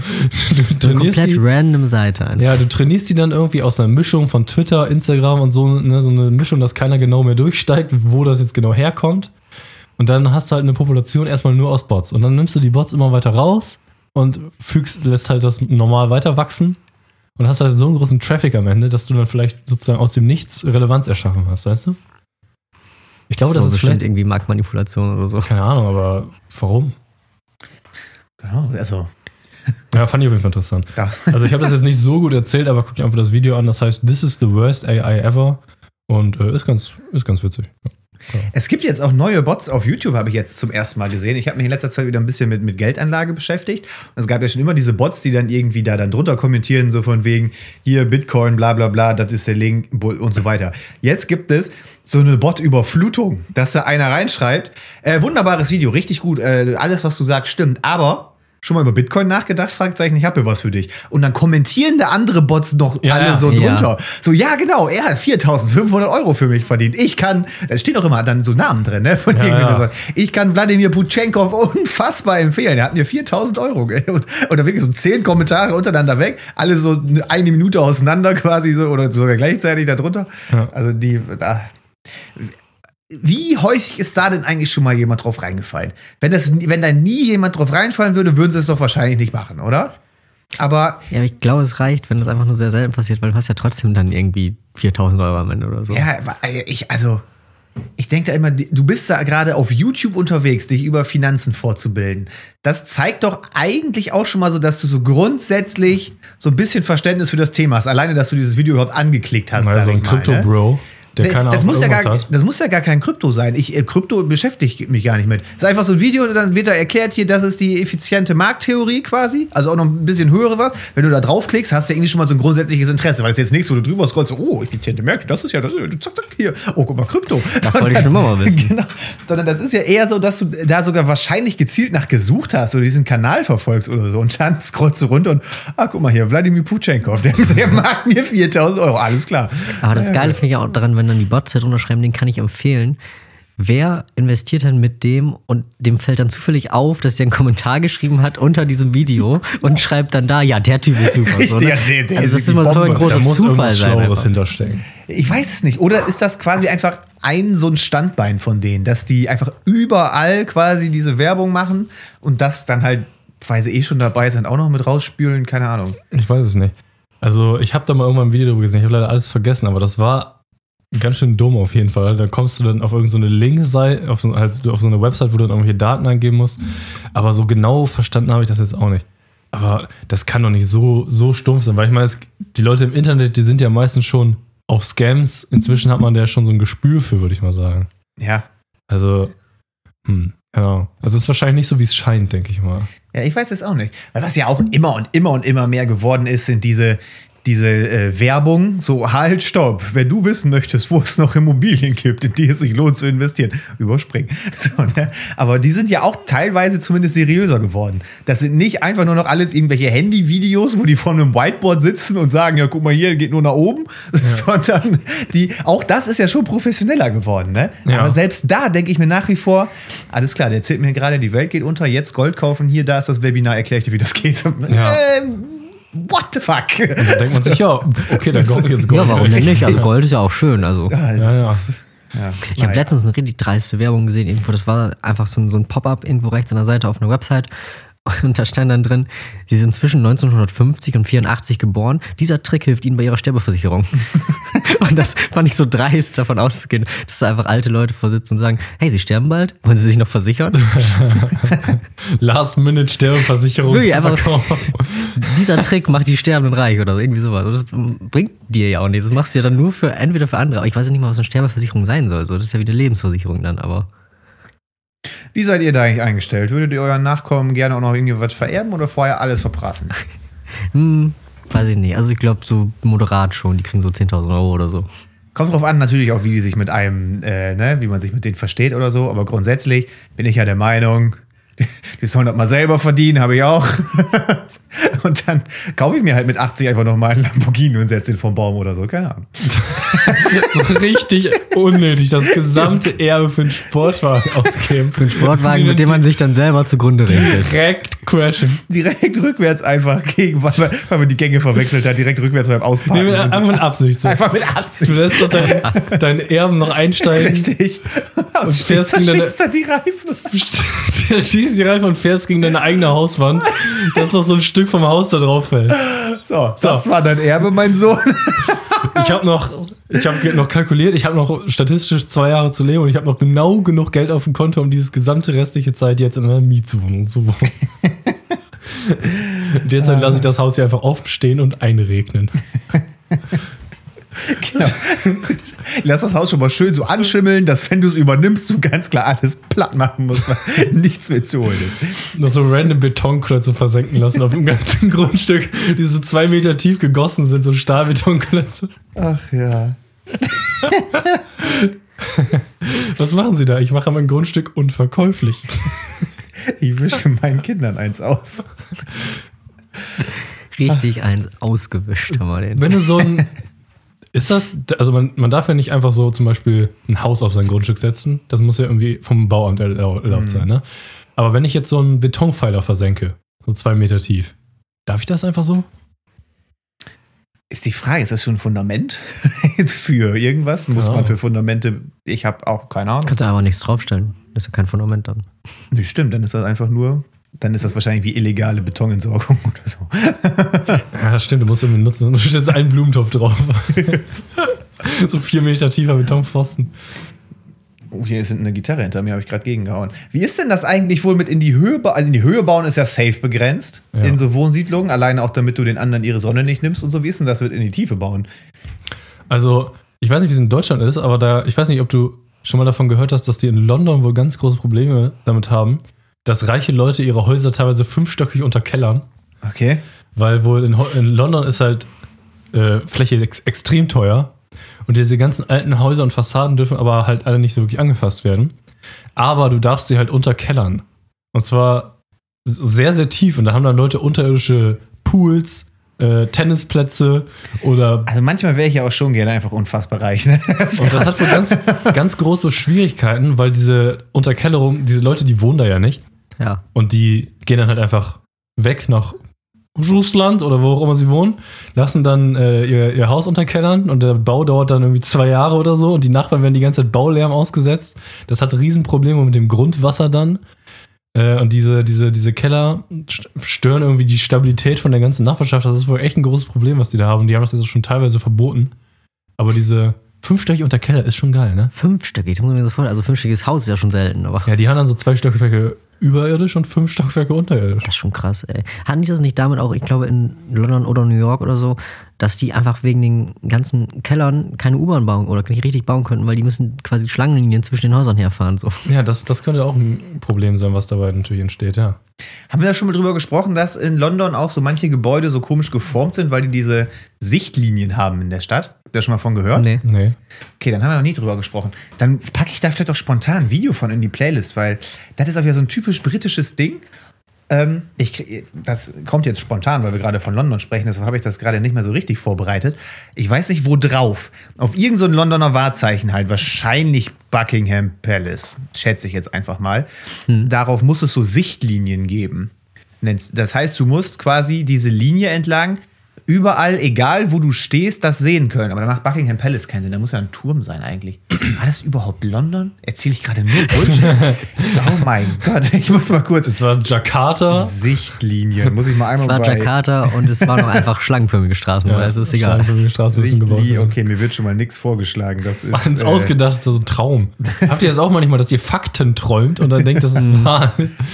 du So eine komplett die, random Seite einfach. ja, du trainierst die dann irgendwie aus einer Mischung von Twitter, Instagram und so, ne, so eine Mischung, dass keiner genau mehr durchsteigt, wo das jetzt genau herkommt. Und dann hast du halt eine Population erstmal nur aus Bots. Und dann nimmst du die Bots immer weiter raus und fügst, lässt halt das normal weiter wachsen. Und hast halt so einen großen Traffic am Ende, dass du dann vielleicht sozusagen aus dem Nichts Relevanz erschaffen hast, weißt du? Ich glaube, das so ist bestimmt vielleicht, irgendwie Marktmanipulation oder so. keine Ahnung, aber warum? Genau, also. Ja, fand ich auf jeden Fall interessant. Ja. Also ich habe das jetzt nicht so gut erzählt, aber guck dir einfach das Video an. Das heißt, This is the worst AI ever. Und äh, ist, ganz, ist ganz witzig. Es gibt jetzt auch neue Bots auf YouTube, habe ich jetzt zum ersten Mal gesehen. Ich habe mich in letzter Zeit wieder ein bisschen mit, mit Geldanlage beschäftigt. Und es gab ja schon immer diese Bots, die dann irgendwie da dann drunter kommentieren, so von wegen, hier Bitcoin, bla bla bla, das ist der Link und so weiter. Jetzt gibt es so eine Bot-Überflutung, dass da einer reinschreibt, äh, wunderbares Video, richtig gut, äh, alles, was du sagst, stimmt, aber Schon mal über Bitcoin nachgedacht? Fragezeichen, ich habe hier was für dich. Und dann kommentieren da andere Bots noch Ja, alle ja. so Ja. drunter. So, ja, genau, er hat 4500 Euro für mich verdient. Ich kann, da stehen auch immer dann so Namen drin, ne? Von Ja, ja. Ich kann Wladimir Putschenkov unfassbar empfehlen. Er hat mir 4000 Euro. Und, und da wirklich so zehn Kommentare untereinander weg. Alle so eine Minute auseinander quasi so oder sogar gleichzeitig darunter. Ja. Also die, da. Wie häufig ist da denn eigentlich schon mal jemand drauf reingefallen? Wenn, das, wenn da nie jemand drauf reinfallen würde, würden sie es doch wahrscheinlich nicht machen, oder? Aber Ja, aber ich glaube, es reicht, wenn das einfach nur sehr selten passiert, weil du hast ja trotzdem dann irgendwie 4000 Euro am Ende oder so. ja, aber, äh, ich, also, ich denke da immer, du bist da gerade auf YouTube unterwegs, dich über Finanzen vorzubilden. Das zeigt doch eigentlich auch schon mal so, dass du so grundsätzlich so ein bisschen Verständnis für das Thema hast. Alleine, dass du dieses Video überhaupt angeklickt hast. Mal so ein ne? Krypto-Bro, keine das, muss ja gar, hat. das muss ja gar kein Krypto sein. Ich, äh, Krypto beschäftigt mich gar nicht mit. Das ist einfach so ein Video, dann wird da erklärt hier, das ist die effiziente Markttheorie quasi. Also auch noch ein bisschen höhere was. Wenn du da draufklickst, hast du ja irgendwie schon mal so ein grundsätzliches Interesse, weil es jetzt nichts, wo du drüber scrollst, so, oh, effiziente Märkte, das ist ja, das ist, zack, zack, hier. Oh, guck mal, Krypto. Das wollte ich schon immer mal wissen. Genau. Sondern das ist ja eher so, dass du da sogar wahrscheinlich gezielt nach gesucht hast oder diesen Kanal verfolgst oder so. Und dann scrollst du runter und, ah, guck mal hier, Wladimir Putschenkov, der, der macht mir 4000 Euro. Alles klar. Aber das Geile finde ich auch daran, wenn dann die Bots da drunter schreiben, den kann ich empfehlen. Wer investiert dann mit dem und dem fällt dann zufällig auf, dass der einen Kommentar geschrieben hat unter diesem Video und schreibt dann da, ja, der Typ ist super. Richtig, so, ne? ja, der- der also das ist immer so ein Bombe. Da großer muss Zufall sein. Hinterstecken. Ich weiß es nicht. Oder ist das quasi einfach ein so ein Standbein von denen, dass die einfach überall quasi diese Werbung machen und das dann halt, weil sie eh schon dabei sind, auch noch mit rausspülen? Keine Ahnung. Ich weiß es nicht. Also, ich habe da mal irgendwann ein Video drüber gesehen. Ich habe leider alles vergessen, aber das war ganz schön dumm auf jeden Fall. Da kommst du dann auf irgendeine so Linkseite, auf so, halt auf so eine Website, wo du dann irgendwelche Daten eingeben musst. Aber so genau verstanden habe ich das jetzt auch nicht. Aber das kann doch nicht so, so stumpf sein, weil ich meine, es, die Leute im Internet, die sind ja meistens schon auf Scams. Inzwischen hat man da ja schon so ein Gespür für, würde ich mal sagen. Ja. Also, hm, genau. Also, es ist wahrscheinlich nicht so, wie es scheint, denke ich mal. Ja, ich weiß es auch nicht. Weil was ja auch immer und immer und immer mehr geworden ist, sind diese, diese äh, Werbung, so halt, stopp. Wenn du wissen möchtest, wo es noch Immobilien gibt, in die es sich lohnt zu investieren, überspringen. So, ne? Aber die sind ja auch teilweise zumindest seriöser geworden. Das sind nicht einfach nur noch alles irgendwelche Handyvideos, wo die vor einem Whiteboard sitzen und sagen, ja, guck mal hier, geht nur nach oben, sondern die, auch das ist ja schon professioneller geworden. Ne? Ja. Aber selbst da denke ich mir nach wie vor, alles klar, der erzählt mir gerade, die Welt geht unter, jetzt Gold kaufen, hier, da ist das Webinar, erkläre ich dir, wie das geht. Ja. Ähm, what the fuck? Da denkt man sich, ja, okay, dann kaufe ich jetzt Gold. Ja, warum denn nicht? Also Gold ist ja auch schön. Also. Ja, Ja, ja. Ich habe letztens eine richtig dreiste Werbung gesehen, irgendwo. Das war einfach so ein, so ein Pop-up irgendwo rechts an der Seite auf einer Website. Und da stand dann drin, sie sind zwischen 1950 und 84 geboren. Dieser Trick hilft ihnen bei ihrer Sterbeversicherung. und das fand ich so dreist, davon auszugehen, dass da einfach alte Leute vorsitzen und sagen, hey, sie sterben bald, wollen sie sich noch versichern? Last-Minute-Sterbeversicherung zu verkaufen. Dieser Trick macht die Sterbenden reich oder so, irgendwie sowas. Und das bringt dir ja auch nichts. Das machst du ja dann nur für entweder für andere. Aber ich weiß ja nicht mal, was eine Sterbeversicherung sein soll. So, das ist ja wie eine Lebensversicherung dann, aber. Wie seid ihr da eigentlich eingestellt? Würdet ihr euren Nachkommen gerne auch noch irgendwie was vererben oder vorher alles verprassen? Hm, weiß ich nicht. Also ich glaube so moderat schon. Die kriegen so 10.000 Euro oder so. Kommt drauf an, natürlich auch, wie die sich mit einem, äh, ne, wie man sich mit denen versteht oder so. Aber grundsätzlich bin ich ja der Meinung, die sollen das mal selber verdienen, habe ich auch. und dann kaufe ich mir halt mit 80 einfach noch mal einen Lamborghini und setze den vom Baum oder so. Keine Ahnung. So richtig unnötig, das gesamte Erbe für einen Sportwagen ausgeben. Für einen Sportwagen, mit dem man sich dann selber zugrunde regelt. direkt crashen. Direkt rückwärts einfach gegen, weil, man- weil man die Gänge verwechselt hat, direkt rückwärts beim Ausparken. Nee, mit, und so. einfach mit Absicht. So. einfach mit Du Absicht. lässt doch deinen dein Erben noch einsteigen. Richtig. Und fährst dann gegen deine- du die Reifen. Der schießt die Reife und fährst gegen deine eigene Hauswand, dass noch so ein Stück vom Haus da drauf fällt. So, das war dein Erbe, mein Sohn. Ich habe noch, ich habe noch kalkuliert, ich habe noch statistisch zwei Jahre zu leben und ich habe noch genau genug Geld auf dem Konto, um dieses gesamte restliche Zeit jetzt in einer Mietwohnung zu wohnen. Derzeit lasse ich das Haus hier einfach offen stehen und einregnen. Genau. Lass das Haus schon mal schön so anschimmeln, dass wenn du es übernimmst, du ganz klar alles platt machen musst, weil nichts mehr zu holen ist. Noch so random Betonklötze versenken lassen auf dem ganzen Grundstück, die so zwei Meter tief gegossen sind, so Stahlbetonklötze. Ach ja. Was machen Sie da? Ich mache mein Grundstück unverkäuflich. Ich wische meinen Kindern eins aus. Richtig eins ausgewischt haben wir den. Wenn du so ein. Ist das, also man, man darf ja nicht einfach so zum Beispiel ein Haus auf sein Grundstück setzen. Das muss ja irgendwie vom Bauamt erlaubt Mhm. sein, ne? Aber wenn ich jetzt so einen Betonpfeiler versenke, so zwei Meter tief, darf ich das einfach so? Ist die Frage, ist das schon ein Fundament für irgendwas? Muss Keine man für. Fundamente, ich habe auch keine Ahnung. Kannst du aber nichts draufstellen. Das ist ja kein Fundament dann. Nee, stimmt, dann ist das einfach nur, dann ist das wahrscheinlich wie illegale Betonentsorgung oder so. Ja, das stimmt, du musst irgendwie nutzen. Und du stellst einen Blumentopf drauf. so vier Meter tiefer Betonpfosten. Oh, hier ist eine Gitarre hinter mir, habe ich gerade gegengehauen. Wie ist denn das eigentlich wohl mit in die Höhe bauen? Also in die Höhe bauen ist ja safe begrenzt Ja. in so Wohnsiedlungen, alleine auch damit du den anderen ihre Sonne nicht nimmst und so. Wie ist denn das mit in die Tiefe bauen? Also, ich weiß nicht, wie es in Deutschland ist, aber da, ich weiß nicht, ob du schon mal davon gehört hast, dass die in London wohl ganz große Probleme damit haben, dass reiche Leute ihre Häuser teilweise fünfstöckig unterkellern. Okay. Weil wohl in, in London ist halt äh, Fläche ex extrem teuer. Und diese ganzen alten Häuser und Fassaden dürfen aber halt alle nicht so wirklich angefasst werden. Aber du darfst sie halt unterkellern. Und zwar sehr, sehr tief. Und da haben dann Leute unterirdische Pools, äh, Tennisplätze oder. Also manchmal wäre ich ja auch schon gerne einfach unfassbar reich. Ne? Und das hat wohl ganz, ganz große Schwierigkeiten, weil diese Unterkellerung, diese Leute, die wohnen da ja nicht. Ja. Und die gehen dann halt einfach weg nach Russland oder wo auch immer sie wohnen, lassen dann äh, ihr, ihr Haus unterkellern und der Bau dauert dann irgendwie zwei Jahre oder so und die Nachbarn werden die ganze Zeit Baulärm ausgesetzt. Das hat Riesenprobleme mit dem Grundwasser dann. Äh, und diese, diese, diese Keller st- stören irgendwie die Stabilität von der ganzen Nachbarschaft. Das ist wohl echt ein großes Problem, was die da haben. Die haben das jetzt schon teilweise verboten. Aber diese fünfstöckig unter Keller ist schon geil, ne? Fünfstöckig, das muss ich mir so vorstellen. Also fünfstöckiges Haus ist ja schon selten, aber Ja, die haben dann so zwei Stockwerke überirdisch und fünf Stockwerke unterirdisch. das ist schon krass, ey. Hatten die das nicht damit auch, ich glaube in London oder New York oder so, dass die einfach wegen den ganzen Kellern keine U-Bahn bauen oder nicht richtig bauen könnten, weil die müssen quasi Schlangenlinien zwischen den Häusern herfahren, so. Ja, das, das könnte auch ein Problem sein, was dabei natürlich entsteht, ja. Haben wir da schon mal drüber gesprochen, dass in London auch so manche Gebäude so komisch geformt sind, weil die diese Sichtlinien haben in der Stadt? Habt ihr da schon mal von gehört? Nee. Nee. Okay, dann haben wir noch nie drüber gesprochen. Dann packe ich da vielleicht auch spontan ein Video von in die Playlist, weil das ist auch wieder so ein typisch britisches Ding. Ähm, ich, das kommt jetzt spontan, weil wir gerade von London sprechen, deshalb habe ich das gerade nicht mehr so richtig vorbereitet. Ich weiß nicht, wo drauf. Auf irgendein so ein Londoner Wahrzeichen halt, wahrscheinlich Buckingham Palace, schätze ich jetzt einfach mal. Darauf muss es so Sichtlinien geben. Das heißt, du musst quasi diese Linie entlang überall, egal wo du stehst, das sehen können. Aber da macht Buckingham Palace keinen Sinn. Da muss ja ein Turm sein eigentlich. War das überhaupt London? Erzähle ich gerade nur Bullshit? oh mein Gott, ich muss mal kurz. Es war Jakarta. Sichtlinien, muss ich mal Es einmal war bei Jakarta und es waren noch einfach schlangenförmige Straßen, weil es ist egal. Steinförmige Straße ist ein Gebäude. Sichtlinie, okay, mir wird schon mal nichts vorgeschlagen. Das ist Ganz äh, ausgedacht, das ist so ein Traum. Habt ihr das auch manchmal, dass ihr Fakten träumt und dann denkt, dass es wahr ist?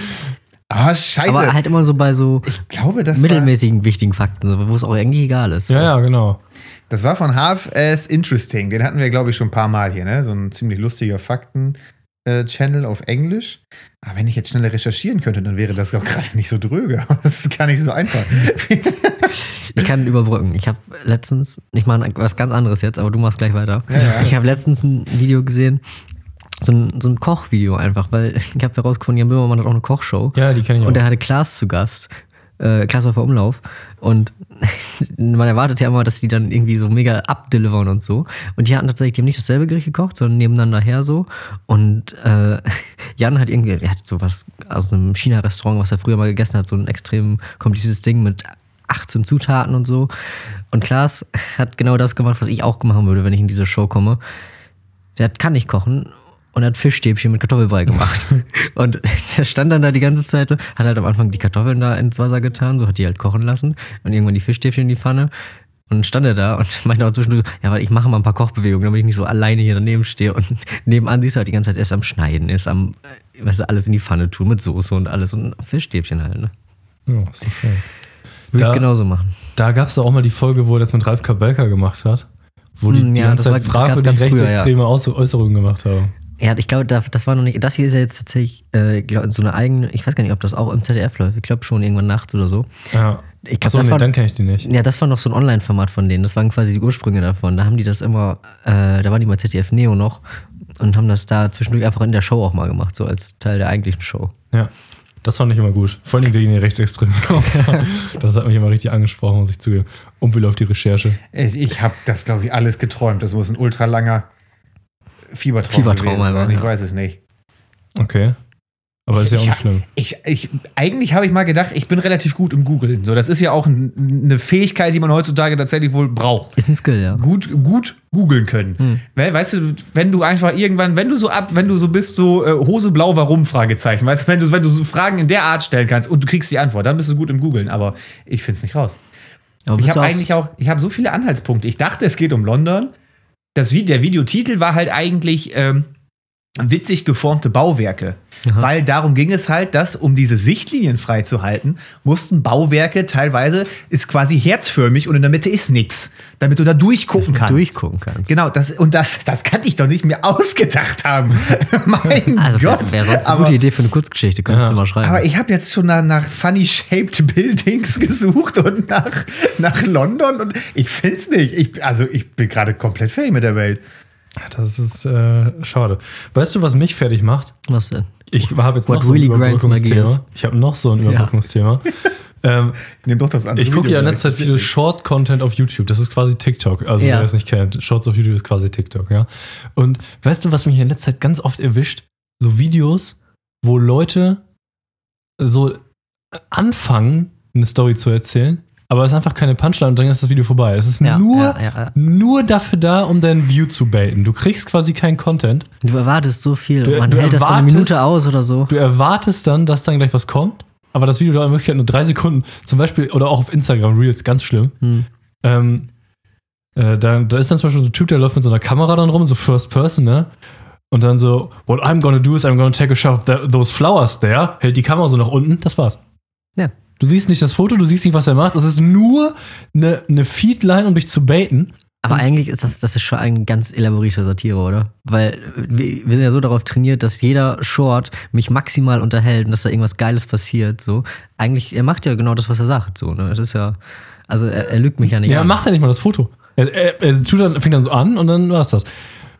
Ah, scheiße. Aber halt immer so bei so ich glaube, das war, mittelmäßigen wichtigen Fakten, wo es auch irgendwie egal ist. Ja, ja, genau. das war von Half as Interesting. Den hatten wir, glaube ich, schon ein paar Mal hier. Ne? So ein ziemlich lustiger Fakten-Channel auf Englisch. Aber wenn ich jetzt schneller recherchieren könnte, dann wäre das auch gerade nicht so dröge. Aber das ist gar nicht so einfach. Ich kann überbrücken. Ich habe letztens, ich mache was ganz anderes jetzt, aber du machst gleich weiter. Ja, ja. Ich habe letztens ein Video gesehen, so ein, so ein Kochvideo einfach, weil ich habe herausgefunden, Jan Böhmermann hat auch eine Kochshow. Ja, die kenne ich auch. Und der hatte Klaas zu Gast. Äh, Klaas war vor Umlauf. Und man erwartet ja immer, dass die dann irgendwie so mega abdelivern und so. Und die hatten tatsächlich, die haben nicht dasselbe Gericht gekocht, sondern nebeneinander her so. Und äh, Jan hat irgendwie, er hat sowas aus einem China-Restaurant, was er früher mal gegessen hat, so ein extrem kompliziertes Ding mit 18 Zutaten und so. Und Klaas hat genau das gemacht, was ich auch machen würde, wenn ich in diese Show komme. Der kann nicht kochen und hat Fischstäbchen mit Kartoffelbrei gemacht. und der stand dann da die ganze Zeit, hat halt am Anfang die Kartoffeln da ins Wasser getan, so hat die halt kochen lassen und irgendwann die Fischstäbchen in die Pfanne. Und dann stand er da und meinte auch zwischendurch so, ja, weil ich mache mal ein paar Kochbewegungen, damit ich nicht so alleine hier daneben stehe. Und nebenan siehst du halt die ganze Zeit, er ist am Schneiden, ist am, äh, weißt du, alles in die Pfanne tun mit Soße und alles und Fischstäbchen halt, ne? Ja, ist doch schön. Würde Da- ich genauso machen. Da gab es doch auch mal die Folge, wo er das mit Ralf Kabelka gemacht hat. Wo die Hm, die ja, ganze Zeit war- ganz fragwürdig früher, rechtsextreme Aus- Äußerungen gemacht haben. Ja, ich glaube, das, das war noch nicht. Das hier ist ja jetzt tatsächlich äh, glaub, so eine eigene. Ich weiß gar nicht, ob das auch im ZDF läuft. Ich glaube schon irgendwann nachts oder so. Ja. Ich glaub, Achso, das nee, war- dann kenne ich die nicht. Ja, das war noch so ein Online-Format von denen. Das waren quasi die Ursprünge davon. Da haben die das immer, äh, da waren die bei ZDF Neo noch und haben das da zwischendurch einfach in der Show auch mal gemacht, so als Teil der eigentlichen Show. Ja. Das fand ich immer gut. Vor allem wegen den rechtsextremen. Das hat mich immer richtig angesprochen, muss ich zugeben. Und wie läuft die Recherche? Ich, ich habe das, glaube ich, alles geträumt. Das muss ein ultra langer Fiebertraum, Fiebertraum gewesen sein. Ich ja. weiß es nicht. Okay. Aber ist ja auch Ich nicht schlimm. Ich, ich, eigentlich habe ich mal gedacht, ich bin relativ gut im Googlen. So, das ist ja auch ein, eine Fähigkeit, die man heutzutage tatsächlich wohl braucht. Ist ein Skill, ja. Gut, gut googeln können. Hm. Weißt du, wenn du einfach irgendwann, wenn du so ab, wenn du so bist, so äh, Hose blau, warum? Fragezeichen. Weißt du, wenn du, wenn du so Fragen in der Art stellen kannst und du kriegst die Antwort, dann bist du gut im Googeln. Aber ich finde es nicht raus. Aber Ich habe eigentlich auch, ich habe so viele Anhaltspunkte. Ich dachte, es geht um London. Das, der Videotitel war halt eigentlich ähm, witzig geformte Bauwerke. Aha. Weil darum ging es halt, dass, um diese Sichtlinien freizuhalten, mussten Bauwerke teilweise, ist quasi herzförmig und in der Mitte ist nichts, damit du da durchgucken kannst. durchgucken kannst. Genau, das, und das, das kann ich doch nicht mehr ausgedacht haben. mein Also wäre Gott. wär sonst eine aber, gute Idee für eine Kurzgeschichte, könntest Ja. du mal schreiben. aber ich habe jetzt schon nach, nach funny shaped Buildings gesucht und nach, nach London und ich finde es nicht. Ich, also ich bin gerade komplett fertig mit der Welt. Das ist äh, schade. Weißt du, was mich fertig macht? Was denn? Ich habe jetzt What noch so ein really my Überbrückungsthema. Ich habe noch so ein Überbrückungsthema. ähm, Nimm doch das andere. ich gucke ja in letzter Zeit viele Short-Content auf YouTube. Das ist quasi TikTok. Also Ja. wer es nicht kennt, Shorts auf YouTube ist quasi TikTok, ja. Und weißt du, was mich in letzter Zeit ganz oft erwischt? So Videos, wo Leute so anfangen, eine Story zu erzählen, aber es ist einfach keine Punchline und dann ist das Video vorbei. Es ist Ja, nur, ja, ja, nur dafür da, um dein View zu baiten. Du kriegst quasi keinen Content. Du erwartest so viel. Du- Man du hält das dann eine Minute aus oder so. Du erwartest dann, dass dann gleich was kommt, aber das Video dauert in Wirklichkeit nur drei Sekunden. Zum Beispiel, oder auch auf Instagram Reels, ganz schlimm. Hm. Ähm, äh, da, da ist dann zum Beispiel so ein Typ, der läuft mit so einer Kamera dann rum, so First Person, ne? Und dann so, what I'm gonna do is I'm gonna take a shot of those flowers there, hält die Kamera so nach unten, das war's. Ja. Du siehst nicht das Foto, du siehst nicht, was er macht. Das ist nur eine, eine Feedline, um dich zu baiten. Aber eigentlich ist das, das ist schon eine ganz elaborierte Satire, oder? Weil wir, wir sind ja so darauf trainiert, dass jeder Short mich maximal unterhält und dass da irgendwas Geiles passiert. So. Eigentlich, er macht ja genau das, was er sagt. So, ne? Das ist ja, also er, er lügt mich ja nicht Ja, an. macht ja nicht mal das Foto. Er, er, er tut dann, fängt dann so an und dann war's das.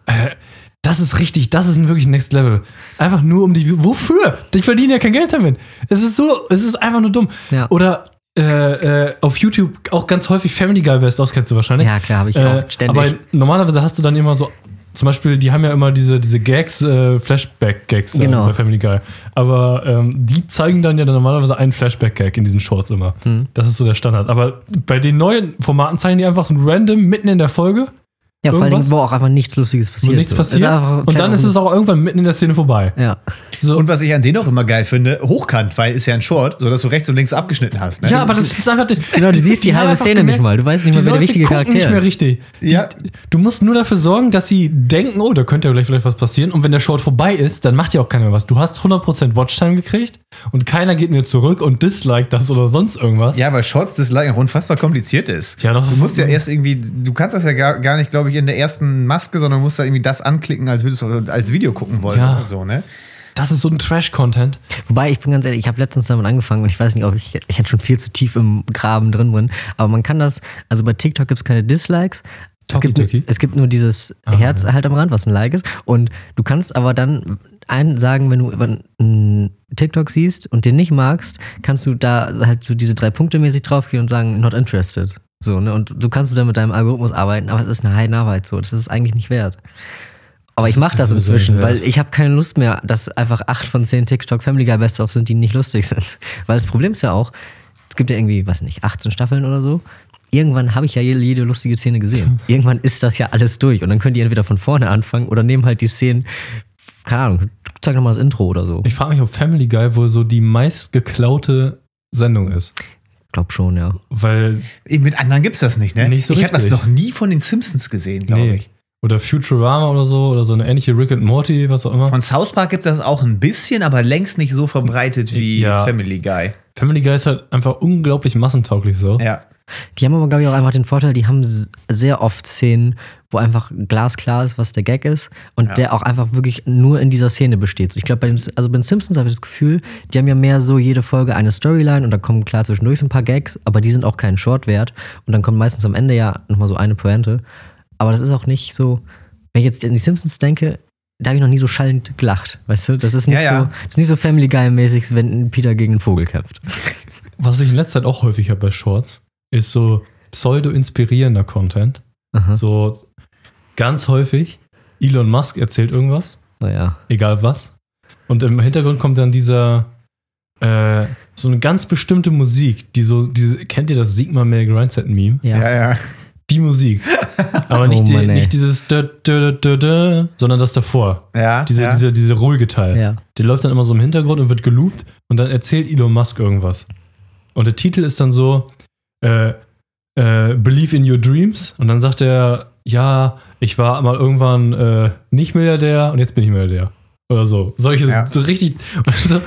Äh, das ist richtig, das ist ein wirklich Next Level. Einfach nur um die. Wofür? Ich verdiene ja kein Geld damit. Es ist so, es ist einfach nur dumm. Ja. Oder äh, äh, auf YouTube auch ganz häufig Family Guy Best aus, kennst du wahrscheinlich. Ja, klar, habe ich Äh, auch ständig. aber normalerweise hast du dann immer so, zum Beispiel, die haben ja immer diese, diese Gags, äh, Flashback-Gags äh, Genau. bei Family Guy. Aber ähm, die zeigen dann ja dann normalerweise einen Flashback-Gag in diesen Shorts immer. Hm. Das ist so der Standard. Aber bei den neuen Formaten zeigen die einfach so random mitten in der Folge, ja, vor? Dingen, wo auch einfach nichts Lustiges wo passiert. nichts so. passiert. Und dann ist es auch irgendwann mitten in der Szene vorbei. Ja. So. Und was ich an denen auch immer geil finde, hochkant, weil ist ja ein Short, sodass du rechts und links abgeschnitten hast. Ne? ja, aber das ist einfach. Genau, du siehst die haben halbe Szene nicht gemerkt, mal. Du weißt nicht die mal, wer der richtige Charakter nicht mehr ist. richtig. Ja. Du musst nur dafür sorgen, dass sie denken, oh, da könnte ja gleich vielleicht was passieren. Und wenn der Short vorbei ist, dann macht ja auch keiner mehr was. Du hast 100% Watchtime gekriegt und keiner geht mir zurück und disliked das oder sonst irgendwas. Ja, weil Shorts Disliken auch unfassbar kompliziert ist. Ja, doch. Du musst ja erst irgendwie, du kannst das ja gar, gar nicht, glaube ich, in der ersten Maske, sondern musst da irgendwie das anklicken, als würdest du als Video gucken wollen Ja. oder so, ne? Das ist so ein Trash-Content. Wobei, ich bin ganz ehrlich, ich habe letztens damit angefangen und ich weiß nicht, ob ich, ich hätte schon viel zu tief im Graben drin bin, aber man kann das, also bei TikTok gibt es keine Dislikes. Es gibt, es gibt nur dieses Ah, Herz halt am Rand, was ein Like ist. Und du kannst aber dann einen sagen, wenn du über einen TikTok siehst und den nicht magst, kannst du da halt so diese drei Punkte mäßig draufgehen und sagen, not interested. So, ne? Und so kannst du dann mit deinem Algorithmus arbeiten, aber es ist eine Heidenarbeit so. Das ist es eigentlich nicht wert. Aber ich mache das inzwischen, weil ich habe keine Lust mehr, dass einfach acht von zehn TikTok Family Guy Best of sind, die nicht lustig sind. Weil das Problem ist ja auch, es gibt ja irgendwie, weiß nicht, 18 Staffeln oder so. Irgendwann habe ich ja jede, jede lustige Szene gesehen. Irgendwann ist das ja alles durch und dann könnt ihr entweder von vorne anfangen oder nehmen halt die Szenen, keine Ahnung, zeig nochmal das Intro oder so. Ich frage mich, ob Family Guy wohl so die meistgeklaute Sendung ist. Glaub schon, ja. Weil, Mit anderen gibt's das nicht, ne? Nicht so ich habe das noch nie von den Simpsons gesehen, glaube nee. ich. Oder Futurama oder so, oder so eine ähnliche Rick and Morty, was auch immer. Von South Park gibt's das auch ein bisschen, aber längst nicht so verbreitet wie Ja. Family Guy. Family Guy ist halt einfach unglaublich massentauglich so. Ja. Die haben aber, glaube ich, auch einfach den Vorteil, die haben sehr oft Szenen, wo einfach glasklar ist, was der Gag ist und Ja. der auch einfach wirklich nur in dieser Szene besteht. So, Ich glaube, bei den, also bei den Simpsons habe ich das Gefühl, die haben ja mehr so jede Folge eine Storyline und da kommen klar zwischendurch so ein paar Gags, aber die sind auch keinen Short wert und dann kommt meistens am Ende ja nochmal so eine Pointe. Aber das ist auch nicht so, wenn ich jetzt an die Simpsons denke, da habe ich noch nie so schallend gelacht, weißt du? Das ist nicht, Ja, ja. So, das ist nicht so Family Guy-mäßig, wenn Peter gegen einen Vogel kämpft. Was ich in letzter Zeit auch häufig habe bei Shorts, ist so pseudo-inspirierender Content. Aha. So ganz häufig, Elon Musk erzählt irgendwas, Naja. egal was. Und im Hintergrund kommt dann dieser, äh, so eine ganz bestimmte Musik, die so, diese, kennt ihr das Sigma Male Grindset-Meme? Ja. Ja, ja. Die Musik. Aber nicht, Oh die, Mann, nicht dieses dö, dö, dö, dö, sondern das davor. Ja, Diese, ja. diese, diese ruhige Teil. ja. Der läuft dann immer so im Hintergrund und wird geloopt und dann erzählt Elon Musk irgendwas. Und der Titel ist dann so, äh, äh, Believe in your dreams. Und dann sagt er, ja, ich war mal irgendwann äh, nicht Milliardär und jetzt bin ich Milliardär. Oder so. Solche, Ja. so richtig. Und so,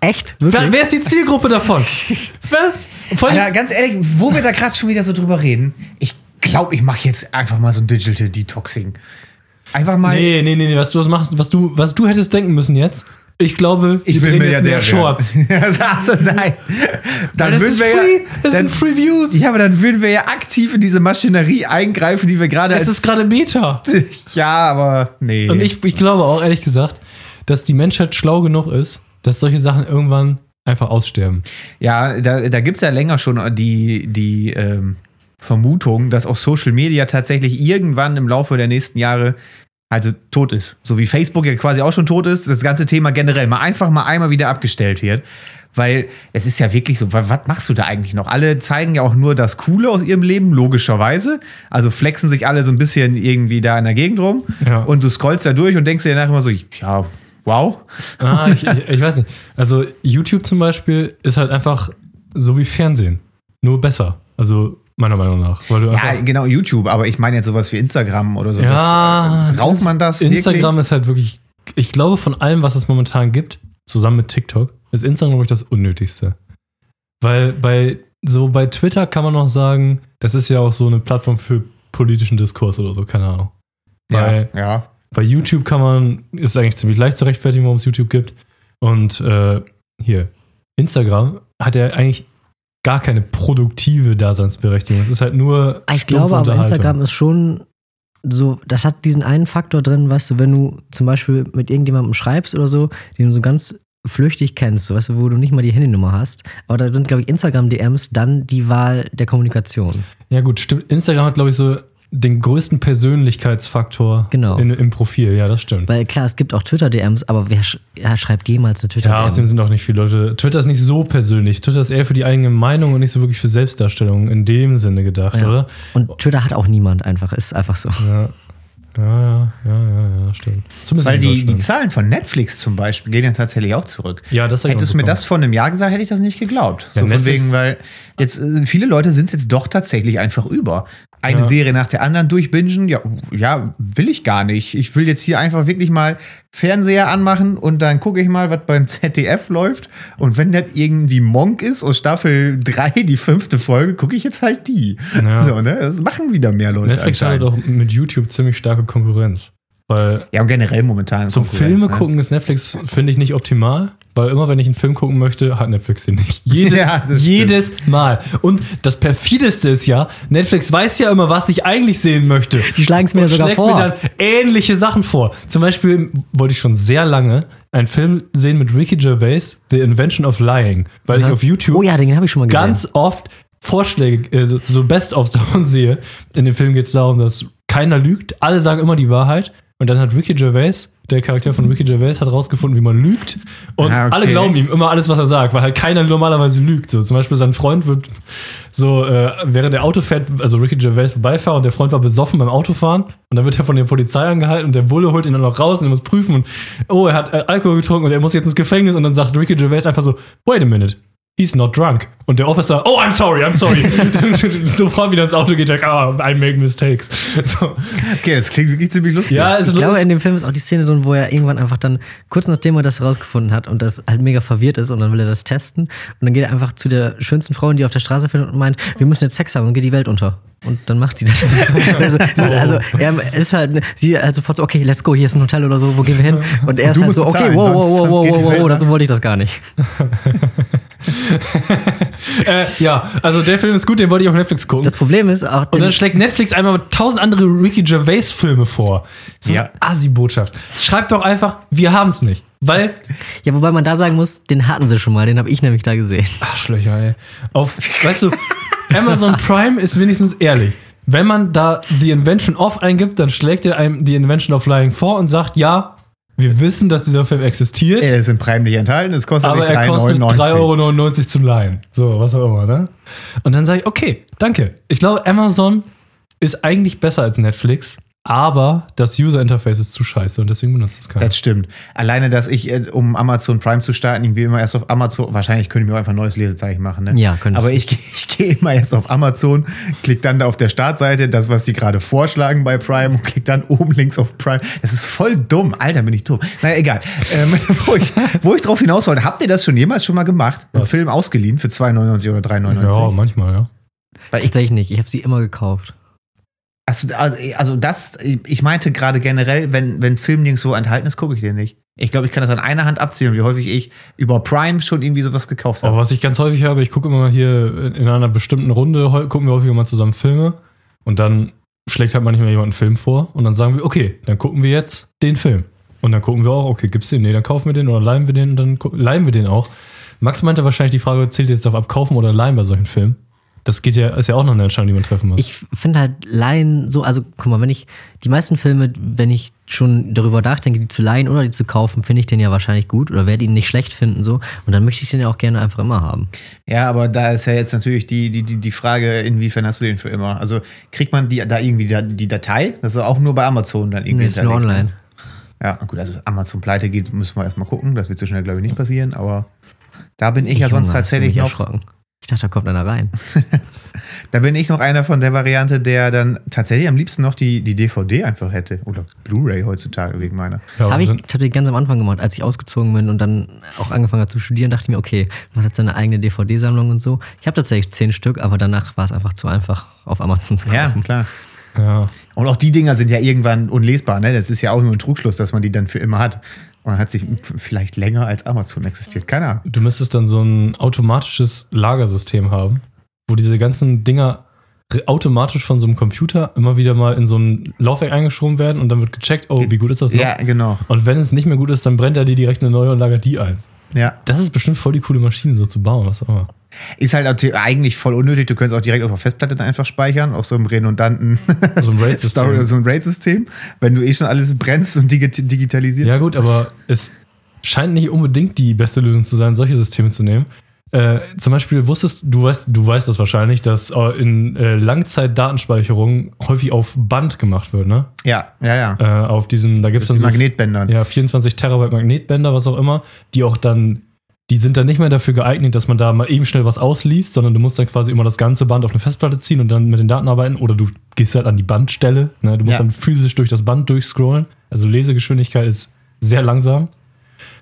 Echt? wer, wer ist die Zielgruppe davon? Was? Alter, ganz ehrlich, wo wir da gerade schon wieder so drüber reden, ich glaube, ich mache jetzt einfach mal so ein Digital Detoxing. Einfach mal. nee, nee, nee, nee, was du was machst, was du, was du hättest denken müssen jetzt. Ich glaube, Ich will drehen jetzt Milliardär mehr Shorts. also, nein. Dann das würden ist wir free, ja, das dann, sind Free Views. ja, aber dann würden wir ja aktiv in diese Maschinerie eingreifen, die wir gerade Das ist gerade Meta. Ja, aber nee. Und ich, ich glaube auch ehrlich gesagt, dass die Menschheit schlau genug ist, dass solche Sachen irgendwann einfach aussterben. Ja, da, da gibt es ja länger schon die, die ähm, Vermutung, dass auch Social Media tatsächlich irgendwann im Laufe der nächsten Jahre also tot ist. So wie Facebook ja quasi auch schon tot ist, das ganze Thema generell mal einfach mal einmal wieder abgestellt wird. Weil es ist ja wirklich so, wa- was machst du da eigentlich noch? Alle zeigen ja auch nur das Coole aus ihrem Leben, logischerweise. Also flexen sich alle so ein bisschen irgendwie da in der Gegend rum. Ja. Und du scrollst da durch und denkst dir danach immer so, ja, wow. Ah, ich, ich, ich weiß nicht. Also YouTube zum Beispiel ist halt einfach so wie Fernsehen. Nur besser. Also meiner Meinung nach. Weil Ja, genau, YouTube, aber ich meine jetzt sowas wie Instagram oder so. ja das, äh, braucht man das Instagram wirklich? ist halt wirklich, ich glaube von allem, was es momentan gibt, zusammen mit TikTok, ist Instagram glaube ich das unnötigste. Weil bei so bei Twitter kann man noch sagen, das ist ja auch so eine Plattform für politischen Diskurs oder so, keine Ahnung. Bei, Ja, ja. Bei YouTube kann man, ist eigentlich ziemlich leicht zu rechtfertigen, warum es YouTube gibt. Und äh, hier, Instagram hat ja eigentlich gar keine produktive Daseinsberechtigung. Es ist halt nur. Ich glaube aber. Instagram ist schon so, das hat diesen einen Faktor drin, weißt du, wenn du zum Beispiel mit irgendjemandem schreibst oder so, den du so ganz flüchtig kennst, weißt du, wo du nicht mal die Handynummer hast. Aber da sind, glaube ich, Instagram-DMs dann die Wahl der Kommunikation. Ja, gut, stimmt. Instagram hat, glaube ich, so den größten Persönlichkeitsfaktor Genau. in, im Profil. Ja, das stimmt. Weil klar, es gibt auch Twitter-DMs, aber wer sch ja, schreibt jemals eine Ja, außerdem Twitter-DM? sind auch nicht viele Leute. Twitter ist nicht so persönlich. Twitter ist eher für die eigene Meinung und nicht so wirklich für Selbstdarstellung in dem Sinne gedacht, Ja. oder? Und Twitter hat auch niemand einfach, ist einfach so. Ja. Ja, ja, ja, ja, stimmt. Zumindest Weil die, die. Zahlen von Netflix zum Beispiel gehen ja tatsächlich auch zurück. Ja, das Hättest du mir das vor einem Jahr gesagt, hätte ich das nicht geglaubt. Ja, so von Netflix- wegen, weil jetzt äh, viele Leute sind es jetzt doch tatsächlich einfach über. Eine Ja. Serie nach der anderen durchbingen, ja, ja, will ich gar nicht. Ich will jetzt hier einfach wirklich mal Fernseher anmachen und dann gucke ich mal, was beim ZDF läuft. Und wenn das irgendwie Monk ist aus Staffel 3, die fünfte Folge, gucke ich jetzt halt die. Ja. So, ne? Das machen wieder mehr Leute. Netflix hat doch mit YouTube ziemlich starke Konkurrenz. Weil Ja, und generell momentan. zum Konkurrenz, Filme ne? gucken ist Netflix, finde ich, nicht optimal. Weil immer, wenn ich einen Film gucken möchte, hat Netflix den nicht. Jedes, Ja, jedes Mal. Und das perfideste ist ja, Netflix weiß ja immer, was ich eigentlich sehen möchte. Die schlagen es mir und sogar vor. mir dann ähnliche Sachen vor. Zum Beispiel wollte ich schon sehr lange einen Film sehen mit Ricky Gervais, The Invention of Lying. Weil ich auf YouTube Oh ja, den habe ich schon mal gesehen. ganz oft Vorschläge, äh, so- so Best-ofs davon sehe. In dem Film geht es darum, dass keiner lügt, alle sagen immer die Wahrheit. Und dann hat Ricky Gervais, der Charakter von Ricky Gervais, hat rausgefunden, wie man lügt. Und Ah, okay. alle glauben ihm immer alles, was er sagt, weil halt keiner normalerweise lügt. So, zum Beispiel sein Freund wird so, äh, während der Auto fährt, also Ricky Gervais vorbeifahren und der Freund war besoffen beim Autofahren und dann wird er von der Polizei angehalten und der Bulle holt ihn dann noch raus und er muss prüfen und oh, er hat äh, Alkohol getrunken und er muss jetzt ins Gefängnis und dann sagt Ricky Gervais einfach so, wait a minute. He's not drunk. Und der Officer, oh, I'm sorry, I'm sorry. Sofort wieder ins Auto geht, der, ah, I make mistakes. So. Okay, das klingt wirklich ziemlich lustig. Ja, es Ich ist glaube, in lustig. dem Film ist auch die Szene drin, wo er irgendwann einfach dann, kurz nachdem er das herausgefunden hat und das halt mega verwirrt ist und dann will er das testen und dann geht er einfach zu der schönsten Frau, die auf der Straße findet und meint, wir müssen jetzt Sex haben und geht die Welt unter. Und dann macht sie das. also, also er ist halt, sie halt sofort so, okay, let's go, hier ist ein Hotel oder so, wo gehen wir hin? Und er ist halt so, okay, wow, wow, wow, wow, wow, wow, dazu wollte ich das gar nicht. äh, ja, also der Film ist gut, den wollte ich auf Netflix gucken. Das Problem ist auch, und dann schlägt Netflix einmal tausend andere Ricky Gervais-Filme vor. So Ja. eine Assi-Botschaft. Schreibt doch einfach, wir haben es nicht. Weil, ja, wobei man da sagen muss, den hatten sie schon mal, den habe ich nämlich da gesehen. Arschlöcher, ey. Auf, weißt du, Amazon Prime ist wenigstens ehrlich. Wenn man da The Invention of eingibt, dann schlägt er einem The Invention of Lying vor und sagt, ja, wir wissen, dass dieser Film existiert, Er ist im Prime nicht enthalten, es kostet aber nicht er kostet 3,99 3,99 Euro zum Leihen. So, was auch immer, ne? Und dann sage ich, okay, danke. Ich glaube, Amazon ist eigentlich besser als Netflix, aber das User Interface ist zu scheiße und deswegen benutzt es keiner. Das stimmt. Alleine, dass ich, äh, um Amazon Prime zu starten, irgendwie immer erst auf Amazon, wahrscheinlich könnte ich mir auch einfach ein neues Lesezeichen machen, ne? Ja, könntest Aber ich, ich gehe immer erst auf Amazon, klick dann da auf der Startseite, das, was die gerade vorschlagen bei Prime und klick dann oben links auf Prime. Das ist voll dumm. Alter, bin ich dumm. Naja, egal. Ähm, wo, ich, wo ich drauf hinaus wollte, habt ihr das schon jemals schon mal gemacht? Einen Was? Film ausgeliehen für 2,99 oder 3,99? ja, manchmal, ja. Weil ich, Tatsächlich nicht, ich habe sie immer gekauft. Also, also, das, ich meinte gerade generell, wenn, wenn Film nirgendwo enthalten ist, gucke ich den nicht. Ich glaube, ich kann das an einer Hand abzählen, wie häufig ich über Prime schon irgendwie sowas gekauft Aber habe. was ich ganz häufig habe, ich gucke immer mal hier in einer bestimmten Runde, gucken wir häufiger mal zusammen Filme und dann schlägt halt manchmal jemand einen Film vor und dann sagen wir, okay, dann gucken wir jetzt den Film. Und dann gucken wir auch, okay, gibt's den? Nee, dann kaufen wir den oder leihen wir den und dann leihen wir den auch. Max meinte wahrscheinlich die Frage, zählt jetzt auf Abkaufen oder Leihen bei solchen Filmen? Das geht ja, ist ja auch noch eine Entscheidung, die man treffen muss. Ich finde halt Laien so, also guck mal, wenn ich die meisten Filme, wenn ich schon darüber nachdenke, die zu leihen oder die zu kaufen, finde ich den ja wahrscheinlich gut oder werde ihn nicht schlecht finden so und dann möchte ich den ja auch gerne einfach immer haben. Ja, aber da ist ja jetzt natürlich die, die, die, die Frage, inwiefern hast du den für immer? Also kriegt man die, da irgendwie die, die Datei? Das ist auch nur bei Amazon dann irgendwie. Nee, ist nur hinterlegt, online. ne? Ja, gut, also Amazon pleite geht, müssen wir erstmal gucken. Das wird so schnell, glaube ich, nicht passieren, aber da bin ich, ja sonst tatsächlich noch. Ich dachte, da kommt einer rein. Da bin ich noch einer von der Variante, der dann tatsächlich am liebsten noch die, die DVD einfach hätte. Oder Blu-ray heutzutage wegen meiner. ja, Habe ich tatsächlich ganz am Anfang gemacht, als ich ausgezogen bin und dann auch angefangen habe zu studieren, dachte ich mir, okay, hast jetzt deine eigene DVD-Sammlung und so. Ich habe tatsächlich zehn Stück, aber danach war es einfach zu einfach, auf Amazon zu kaufen. Ja, klar. ja. Und auch die Dinger sind ja irgendwann unlesbar, ne? Das ist ja auch nur ein Trugschluss, dass man die dann für immer hat. Und hat sie f- vielleicht länger als Amazon existiert. Keine Ahnung. Du müsstest dann so ein automatisches Lagersystem haben, wo diese ganzen Dinger automatisch von so einem Computer immer wieder mal in so ein Laufwerk eingeschoben werden und dann wird gecheckt, oh, wie gut ist das noch? Ja, genau. Und wenn es nicht mehr gut ist, dann brennt er dir direkt eine neue und lagert die ein. Ja. Das ist bestimmt voll die coole Maschine, so zu bauen, was auch immer. Ist halt eigentlich voll unnötig. Du könntest auch direkt auf der Festplatte dann einfach speichern, auf so einem redundanten So ein RAID-System. Story- so ein RAID-System. Wenn du eh schon alles brennst und digi- digitalisierst. Ja, gut, aber es scheint nicht unbedingt die beste Lösung zu sein, solche Systeme zu nehmen. Äh, zum Beispiel wusstest du weißt, du weißt das wahrscheinlich, dass äh, in äh, Langzeit-Datenspeicherung häufig auf Band gemacht wird, ne? ja, ja. ja. Äh, auf diesem, da gibt es dann so Magnetbändern. ja, 24 Terabyte Magnetbänder, was auch immer, die auch dann, die sind dann nicht mehr dafür geeignet, dass man da mal eben schnell was ausliest, sondern du musst dann quasi immer das ganze Band auf eine Festplatte ziehen und dann mit den Daten arbeiten oder du gehst halt an die Bandstelle, ne? du musst Ja. dann physisch durch das Band durchscrollen. Also Lesegeschwindigkeit ist sehr langsam.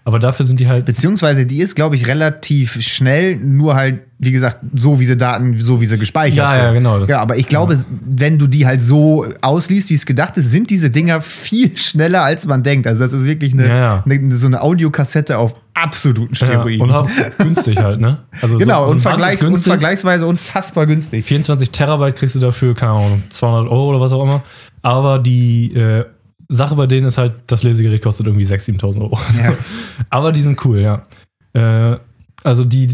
Aber dafür sind die halt. Beziehungsweise die ist, glaube ich, relativ schnell, nur halt, wie gesagt, so wie sie Daten, so wie sie gespeichert Ja, sind. ja, genau. Ja, aber ich glaube, wenn du die halt so ausliest, wie es gedacht ist, sind diese Dinger viel schneller, als man denkt. Also das ist wirklich eine, Ja, ja. eine so eine Audiokassette auf absoluten Ja, Steroiden. und auch günstig halt, ne? Also genau, so, so und, vergleichs und vergleichsweise unfassbar günstig. 24 Terabyte kriegst du dafür, keine Ahnung, 200 Euro oder was auch immer. Aber die äh, Sache bei denen ist halt, das Lesegerät kostet irgendwie 6.000, 7.000 Euro. Ja. Aber die sind cool, ja. Äh, also die,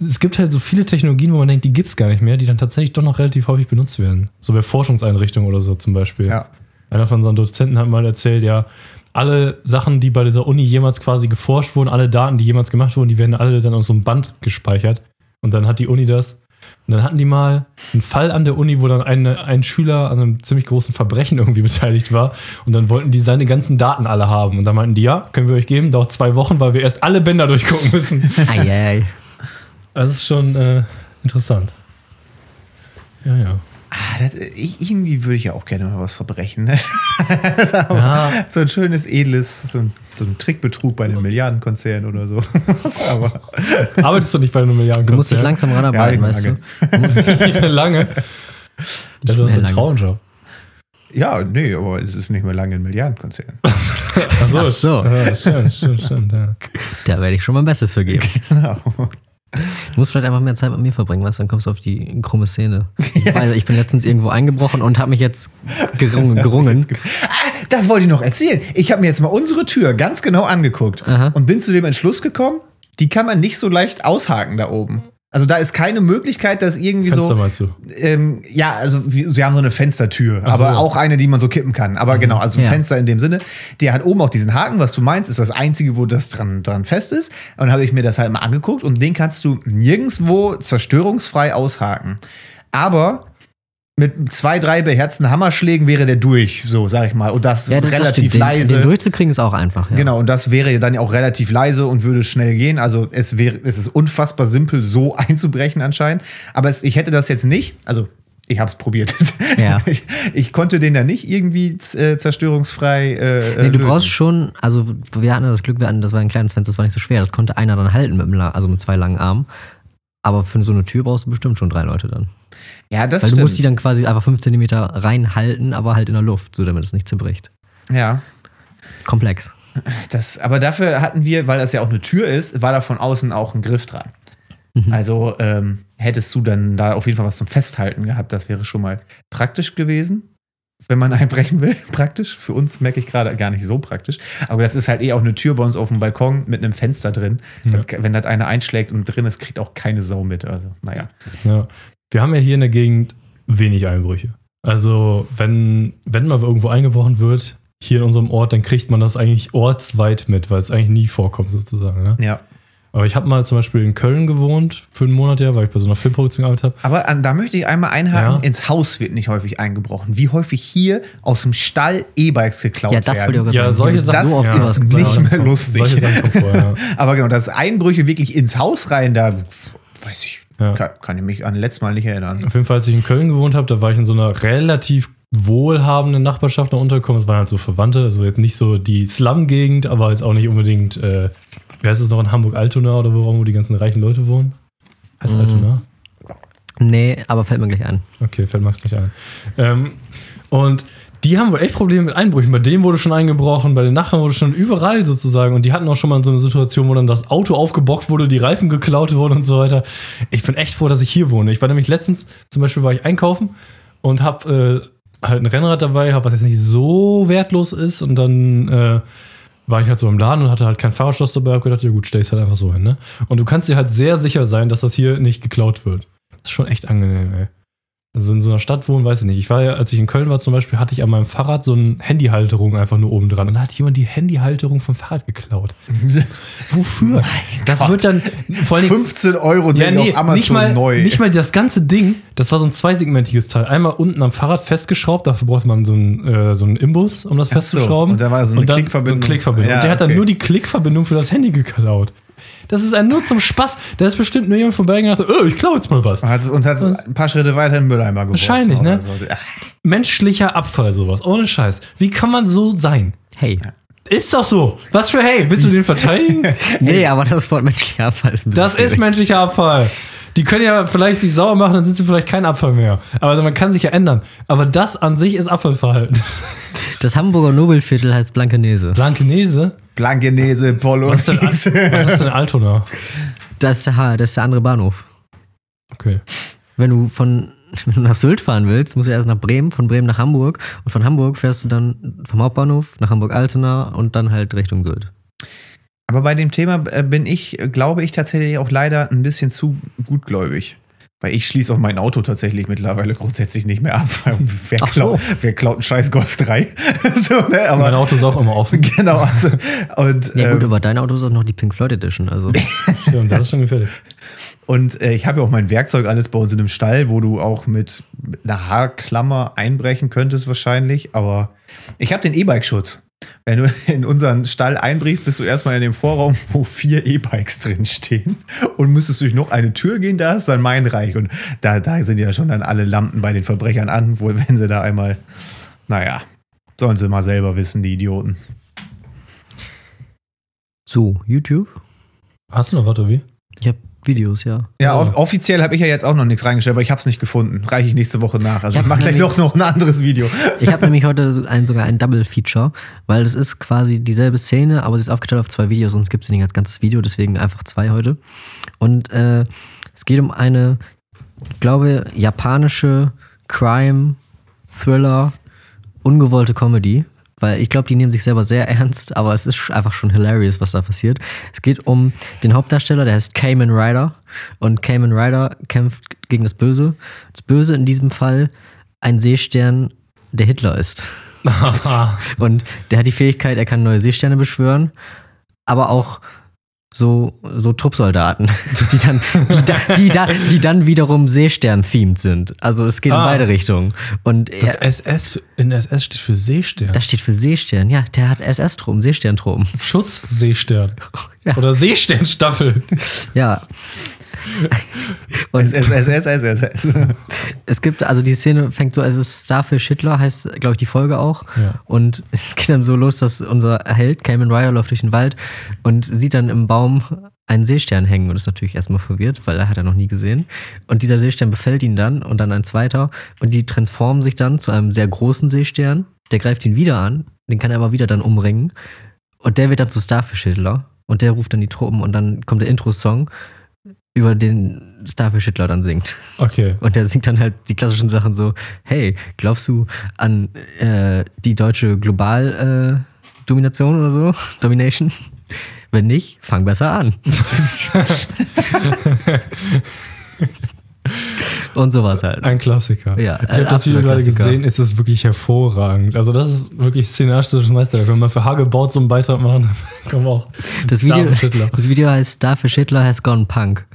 es gibt halt so viele Technologien, wo man denkt, die gibt's gar nicht mehr, die dann tatsächlich doch noch relativ häufig benutzt werden. So bei Forschungseinrichtungen oder so zum Beispiel. Ja. Einer von unseren Dozenten hat mal erzählt, ja, alle Sachen, die bei dieser Uni jemals quasi geforscht wurden, alle Daten, die jemals gemacht wurden, die werden alle dann auf so einem Band gespeichert. Und dann hat die Uni das. Und dann hatten die mal einen Fall an der Uni, wo dann eine, ein Schüler an einem ziemlich großen Verbrechen irgendwie beteiligt war. Und dann wollten die seine ganzen Daten alle haben. Und dann meinten die, ja, können wir euch geben, dauert zwei Wochen, weil wir erst alle Bänder durchgucken müssen. Eieiei. Das ist schon äh, interessant. Ja, ja. Ah, das, ich, irgendwie würde ich ja auch gerne mal was verbrechen. Ne? Ja, So ein schönes, edles, so ein, so ein Trickbetrug bei einem Milliardenkonzern oder so. Aber arbeitest du nicht bei einem Milliarden Du musst dich langsam ranarbeiten, Ja, weißt du? lange. Nicht mehr lange. Ja, du hast einen lange. Traumjob. ja, nee, aber es ist nicht mehr lange ein Milliardenkonzern. Ach so. Ach so. Ja, stimmt, stimmt, stimmt. Ja. Da werde ich schon mein Bestes für geben. genau. Du musst vielleicht einfach mehr Zeit mit mir verbringen, weißt du, dann kommst du auf die krumme Szene. Ich, weiß, ich bin letztens irgendwo eingebrochen und habe mich jetzt gerungen. gerungen. Ah, das wollte ich noch erzählen. Ich habe mir jetzt mal unsere Tür ganz genau angeguckt Aha. und bin zu dem Entschluss gekommen, die kann man nicht so leicht aushaken da oben. Also da ist keine Möglichkeit, dass irgendwie Fenster so. meinst du? Ähm, ja, also wir, sie haben so eine Fenstertür, Ach so. aber auch eine, die man so kippen kann. Aber genau, also ein Ja. Fenster in dem Sinne. Der hat oben auch diesen Haken, was du meinst, ist das einzige, wo das dran, dran fest ist. Und dann habe ich mir das halt mal angeguckt und den kannst du nirgendwo zerstörungsfrei aushaken. Aber mit zwei, drei beherzten Hammerschlägen wäre der durch, so sag ich mal. Und das, Ja, das, das relativ. Den, leise. den durchzukriegen ist auch einfach. Ja. Genau, und das wäre dann auch relativ leise und würde schnell gehen. Also es wäre, es ist unfassbar simpel, so einzubrechen anscheinend. Aber es, ich hätte das jetzt nicht, also ich habe es probiert. Ja. Ich, ich konnte den da nicht irgendwie äh, zerstörungsfrei. Äh, Nee, du lösen. brauchst schon, also wir hatten das Glück, wir hatten, das war ein kleines Fenster, das war nicht so schwer. Das konnte einer dann halten mit, einem, La- also mit zwei langen Armen. Aber für so eine Tür brauchst du bestimmt schon drei Leute dann. Ja, das Weil du stimmt. musst die dann quasi einfach fünf Zentimeter reinhalten, aber halt in der Luft, so damit es nicht zerbricht. ja, Komplex. das, aber dafür hatten wir, weil das ja auch eine Tür ist, war da von außen auch ein Griff dran. Mhm. Also ähm, hättest du dann da auf jeden Fall was zum Festhalten gehabt. Das wäre schon mal praktisch gewesen, wenn man einbrechen will. Praktisch. Für uns merke ich gerade gar nicht so praktisch. Aber das ist halt eh auch eine Tür bei uns auf dem Balkon mit einem Fenster drin. Ja. Wenn das einer einschlägt und drin ist, kriegt auch keine Sau mit. Also, naja. Ja. Wir haben ja hier in der Gegend wenig Einbrüche. Also, wenn, wenn mal irgendwo eingebrochen wird, hier in unserem Ort, dann kriegt man das eigentlich ortsweit mit, weil es eigentlich nie vorkommt, sozusagen. Ne? Ja. Aber ich habe mal zum Beispiel in Köln gewohnt für einen Monat, ja, weil ich bei so einer Filmproduktion gearbeitet habe. Aber an, da möchte ich einmal einhaken, Ja. ins Haus wird nicht häufig eingebrochen. Wie häufig hier aus dem Stall E-Bikes geklaut Ja, das werden. wollte ich auch Ja, solche. Sachen Das so oft ist nicht mehr lustig. Solche Sachen kommen vor, ja. Aber genau, dass Einbrüche wirklich ins Haus rein, da weiß ich, Ja. kann, kann ich mich an letztes Mal nicht erinnern. Auf jeden Fall, als ich in Köln gewohnt habe, da war ich in so einer relativ wohlhabenden Nachbarschaft noch untergekommen. Es waren halt so Verwandte, also jetzt nicht so die Slum-Gegend, aber jetzt auch nicht unbedingt, äh, wie heißt es noch in Hamburg-Altona oder wo, wo die ganzen reichen Leute wohnen? Heißt Mhm. Altona? Nee, aber fällt mir gleich an. Okay, fällt Max nicht ein. Ähm, und die haben wohl echt Probleme mit Einbrüchen. Bei dem wurde schon eingebrochen, bei den Nachbarn wurde schon überall sozusagen. Und die hatten auch schon mal so eine Situation, wo dann das Auto aufgebockt wurde, die Reifen geklaut wurden und so weiter. Ich bin echt froh, dass ich hier wohne. Ich war nämlich letztens, zum Beispiel war ich einkaufen und habe äh, halt ein Rennrad dabei, hab, was jetzt nicht so wertlos ist. Und dann äh, war ich halt so im Laden und hatte halt kein Fahrradschloss dabei. Hab gedacht, ja gut, stell es halt einfach so hin. Ne? Und du kannst dir halt sehr sicher sein, dass das hier nicht geklaut wird. Das ist schon echt angenehm, ey. Also in so einer Stadt wohnen, weiß ich nicht. Ich war ja, als ich in Köln war zum Beispiel, hatte ich an meinem Fahrrad so eine Handyhalterung einfach nur oben dran. Und da hat jemand die Handyhalterung vom Fahrrad geklaut. Wofür? das Gott. wird dann vor allem 15 Euro ja, nee, auf Amazon nicht mal, neu. nicht mal das ganze Ding, das war so ein zweisegmentiges Teil. Einmal unten am Fahrrad festgeschraubt, dafür brauchte man so einen, äh, so einen Imbus, um das Ach so, festzuschrauben. und da war so eine Klickverbindung. So eine Klickverbindung. Ja, und der hat dann nur die Klickverbindung für das Handy geklaut. Das ist ein nur zum Spaß. Da ist bestimmt nur jemand vorbeigegangen und hat gesagt, oh, ich klaue jetzt mal was. Hat, und hat ein paar Schritte weiter in den Mülleimer geworfen. Wahrscheinlich, ne? So. Menschlicher Abfall, sowas. Ohne Scheiß. Wie kann man so sein? Hey. Ist doch so. Was für hey? Willst du den verteidigen? Nee, aber das Wort menschlicher Abfall ist ein bisschen Das ist menschlicher Abfall. Die können ja vielleicht sich sauer machen, dann sind sie vielleicht kein Abfall mehr. Aber also man kann sich ja ändern. Aber das an sich ist Abfallverhalten. Das Hamburger Nobelviertel heißt Blankenese. Blankenese? Blankenese, Was ist denn, was ist denn Altona? Das ist der, das ist der andere Bahnhof. Okay. Wenn du von wenn du nach Sylt fahren willst, musst du erst nach Bremen, von Bremen nach Hamburg und von Hamburg fährst du dann vom Hauptbahnhof nach Hamburg-Altona und dann halt Richtung Sylt. Aber bei dem Thema äh, bin ich, glaube ich, tatsächlich auch leider ein bisschen zu gutgläubig. Weil ich schließe auch mein Auto tatsächlich mittlerweile grundsätzlich nicht mehr ab. Wer, so. klaut, wer klaut einen scheiß Golf 3? so, ne? mein Aber Auto ist auch immer offen. genau. Also, und Ja gut, ähm, aber dein Auto ist auch noch die Pink Floyd Edition, also Stimmt, das ist schon gefährlich. Und äh, ich habe ja auch mein Werkzeug alles bei uns in einem Stall, wo du auch mit, mit einer Haarklammer einbrechen könntest wahrscheinlich. Aber ich habe den E-Bike-Schutz. Wenn du in unseren Stall einbrichst, bist du erstmal in dem Vorraum, wo vier E-Bikes drin stehen. Und müsstest durch noch eine Tür gehen, da ist dann mein Reich. Und da, da sind ja schon dann alle Lampen bei den Verbrechern an, wohl wenn sie da einmal, naja, sollen sie mal selber wissen, die Idioten. so, YouTube. Hast du noch was, wie? Ich habe Videos, ja. Ja, off offiziell habe ich ja jetzt auch noch nichts reingestellt, aber ich habe es nicht gefunden. Reiche ich nächste Woche nach. Also Ich mache gleich nämlich- noch, noch ein anderes Video. Ich habe nämlich heute ein, sogar ein Double-Feature, weil das ist quasi dieselbe Szene, aber sie ist aufgeteilt auf zwei Videos es gibt sie nicht als ganzes Video, deswegen einfach zwei heute. Und äh, Es geht um eine, ich glaube, japanische Crime, Thriller, ungewollte Comedy. Weil ich glaube, die nehmen sich selber sehr ernst, aber es ist einfach schon hilarious, was da passiert. Es geht um den Hauptdarsteller, der heißt Cayman Rider. Und Cayman Rider kämpft gegen das Böse. Das Böse in diesem Fall ein Seestern, der Hitler ist. Und der hat die Fähigkeit, er kann neue Seesterne beschwören, aber auch so, so Truppsoldaten, die dann, die, da, die, da, die dann wiederum Seestern-themed sind. Also es geht in Ah. beide Richtungen. Und Das er, SS in SS steht für Seestern. das steht für Seestern. Ja, der hat SS-Strom, Seesternstrom. Schutzseestern. Ja. Oder Seesternstaffel. Ja. Und S, S, S, S, S, S, S. es gibt, also die Szene fängt so, es ist Starfish Hitler, heißt, glaube ich, die Folge auch. Ja. Und es geht dann so los, dass unser Held, Cayman Ryder, läuft durch den Wald und sieht dann im Baum einen Seestern hängen und ist natürlich erstmal verwirrt, weil er hat er noch nie gesehen. Und dieser Seestern befällt ihn dann und dann ein zweiter und die transformen sich dann zu einem sehr großen Seestern. Der greift ihn wieder an, den kann er aber wieder dann umbringen. Und der wird dann zu Starfish Hitler und der ruft dann die Truppen und dann kommt der Intro-Song, über den Starfish Hitler dann singt. Okay. Und der singt dann halt die klassischen Sachen so, hey, glaubst du an äh, die deutsche Global äh, oder so? Domination? Wenn nicht, fang besser an. Und sowas halt. Ein Klassiker. Ja, ich habe das Video gerade Klassiker. gesehen, es ist wirklich hervorragend. Also das ist wirklich szenaristisches Meisterwerk. Wenn man für Hage baut so einen Beitrag machen, dann kommen wir auch. Das Video, das Video heißt Starfish Hitler has gone punk.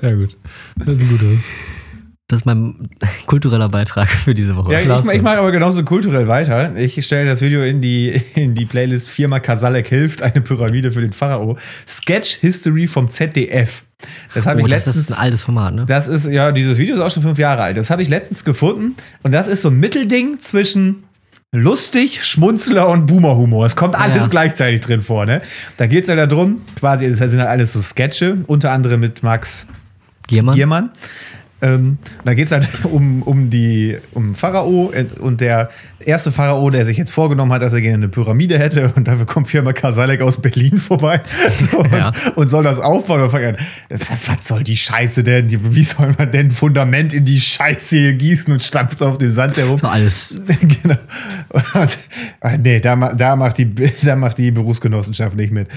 Ja gut, das ist ein gutes. Das ist mein kultureller Beitrag für diese Woche. Ja, ich, ich mache aber genauso kulturell weiter. Ich stelle das Video in die, in die Playlist Firma Kasalek hilft, eine Pyramide für den Pharao. Sketch History vom ZDF. Das habe oh, ich das letztens. ist ein altes Format, ne? Das ist, ja, dieses Video ist auch schon fünf Jahre alt. Das habe ich letztens gefunden. Und das ist so ein Mittelding zwischen lustig, Schmunzler und Boomer-Humor. Es kommt alles Ja. gleichzeitig drin vor, ne? Da geht es ja darum, quasi, das sind halt alles so Sketche, unter anderem mit Max Giermann? Giermann. Ähm, da geht es halt um, um die um Pharao äh, und der erste Pharao, der sich jetzt vorgenommen hat, dass er gerne eine Pyramide hätte und dafür kommt Firma Kasalek aus Berlin vorbei so, Ja. und, und soll das aufbauen und fragt, er, was soll die Scheiße denn? Wie soll man denn Fundament in die Scheiße hier gießen und stampft auf dem Sand herum? Alles. genau. Und, ach nee, da, da, macht die, da macht die Berufsgenossenschaft nicht mit.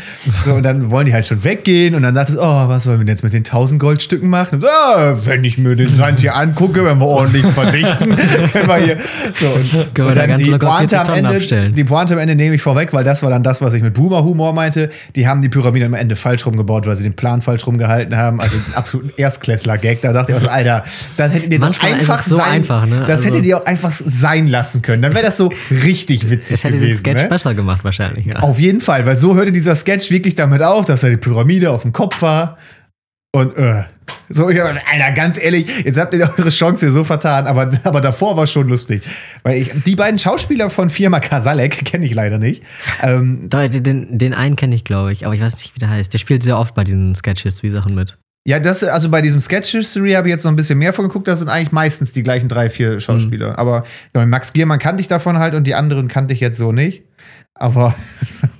So, und dann wollen die halt schon weggehen und dann sagt es, oh, was sollen wir denn jetzt mit den 1000 Goldstücken machen? Und so, ah, wenn ich mir den Sand hier angucke, wenn wir ordentlich verdichten, können wir hier. So, und, Können und da dann die Pointe 40 am Ende, abstellen. die Pointe am Ende nehme ich vorweg, weil das war dann das, was ich mit Boomer-Humor meinte. Die haben die Pyramide am Ende falsch rumgebaut, weil sie den Plan falsch rumgehalten haben. Also ein absolut Erstklässler-Gag. Da dachte ich auch so, Alter, das hättet ihr doch einfach so sein, einfach, ne? Das Also- hättet ihr auch einfach sein lassen können. Dann wäre das so richtig witzig Das hätte den gewesen. Sketch ne? besser gemacht, wahrscheinlich. Ja. Auf jeden Fall, weil so hörte dieser Sketch wirklich damit auf, dass er die Pyramide auf dem Kopf war. Und äh, so, ich, Alter, ganz ehrlich, jetzt habt ihr eure Chance hier so vertan, aber, aber davor war schon lustig. Weil ich, die beiden Schauspieler von Firma Kasalek kenne ich leider nicht. Ähm, Den, den einen kenne ich, glaube ich, aber ich weiß nicht, wie der heißt. Der spielt sehr oft bei diesen Sketch-History-Sachen mit. ja, das, also bei diesem Sketch History habe ich jetzt noch ein bisschen mehr von geguckt. Das sind eigentlich meistens die gleichen drei, vier Schauspieler. Aber ja, Max Giermann kannte ich davon halt und die anderen kannte ich jetzt so nicht. Aber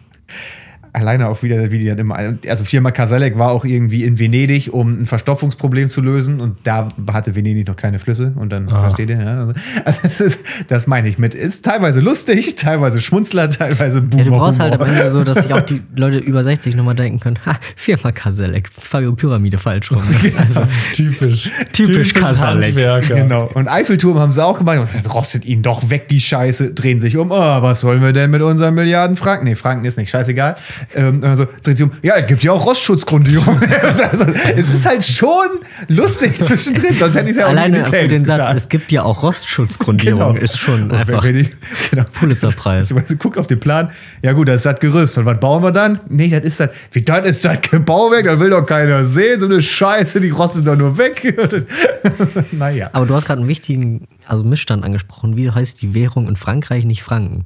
alleine auch wieder, wie die dann immer. Also Firma Kasalek war auch irgendwie in Venedig, um ein Verstopfungsproblem zu lösen. Und da hatte Venedig noch keine Flüsse. Und dann Ah. versteht ihr, ja. Also, also das, ist, das meine ich mit. Ist teilweise lustig, teilweise Schmunzler, teilweise Ja, Boomer. du brauchst halt am. Ende so, dass sich auch die Leute über 60 nochmal denken können, ha, Firma Kaselek, Fabio Pyramide falsch rum. Also, Typisch. Typisch Kasalek. Handwerker. Genau. Und Eiffelturm haben sie auch gemacht. Rostet ihn doch weg, die Scheiße. Drehen sich um. Oh, was sollen wir denn mit unseren Milliarden Franken? Nee, Franken ist nicht, scheißegal. Ähm, also drehen sich um. Ja, es gibt ja auch Rostschutzgrundierung. also, es ist halt schon lustig zwischendrin. Sonst hätte ich es ja auch alleine für den Satz, getan. es gibt ja auch Rostschutzgrundierung, ist schon Genau. Und wenn- einfach ich- genau. Pulitzerpreis. Also, guck auf den Plan. Ja, gut, das ist das Gerüst. Und was bauen wir dann? Nee, das ist das. Wie das ist das kein Bauwerk? Das will doch keiner sehen. So eine Scheiße, die rostet doch nur weg. naja. Aber du hast gerade einen wichtigen also Missstand angesprochen. Wie heißt die Währung in Frankreich nicht Franken?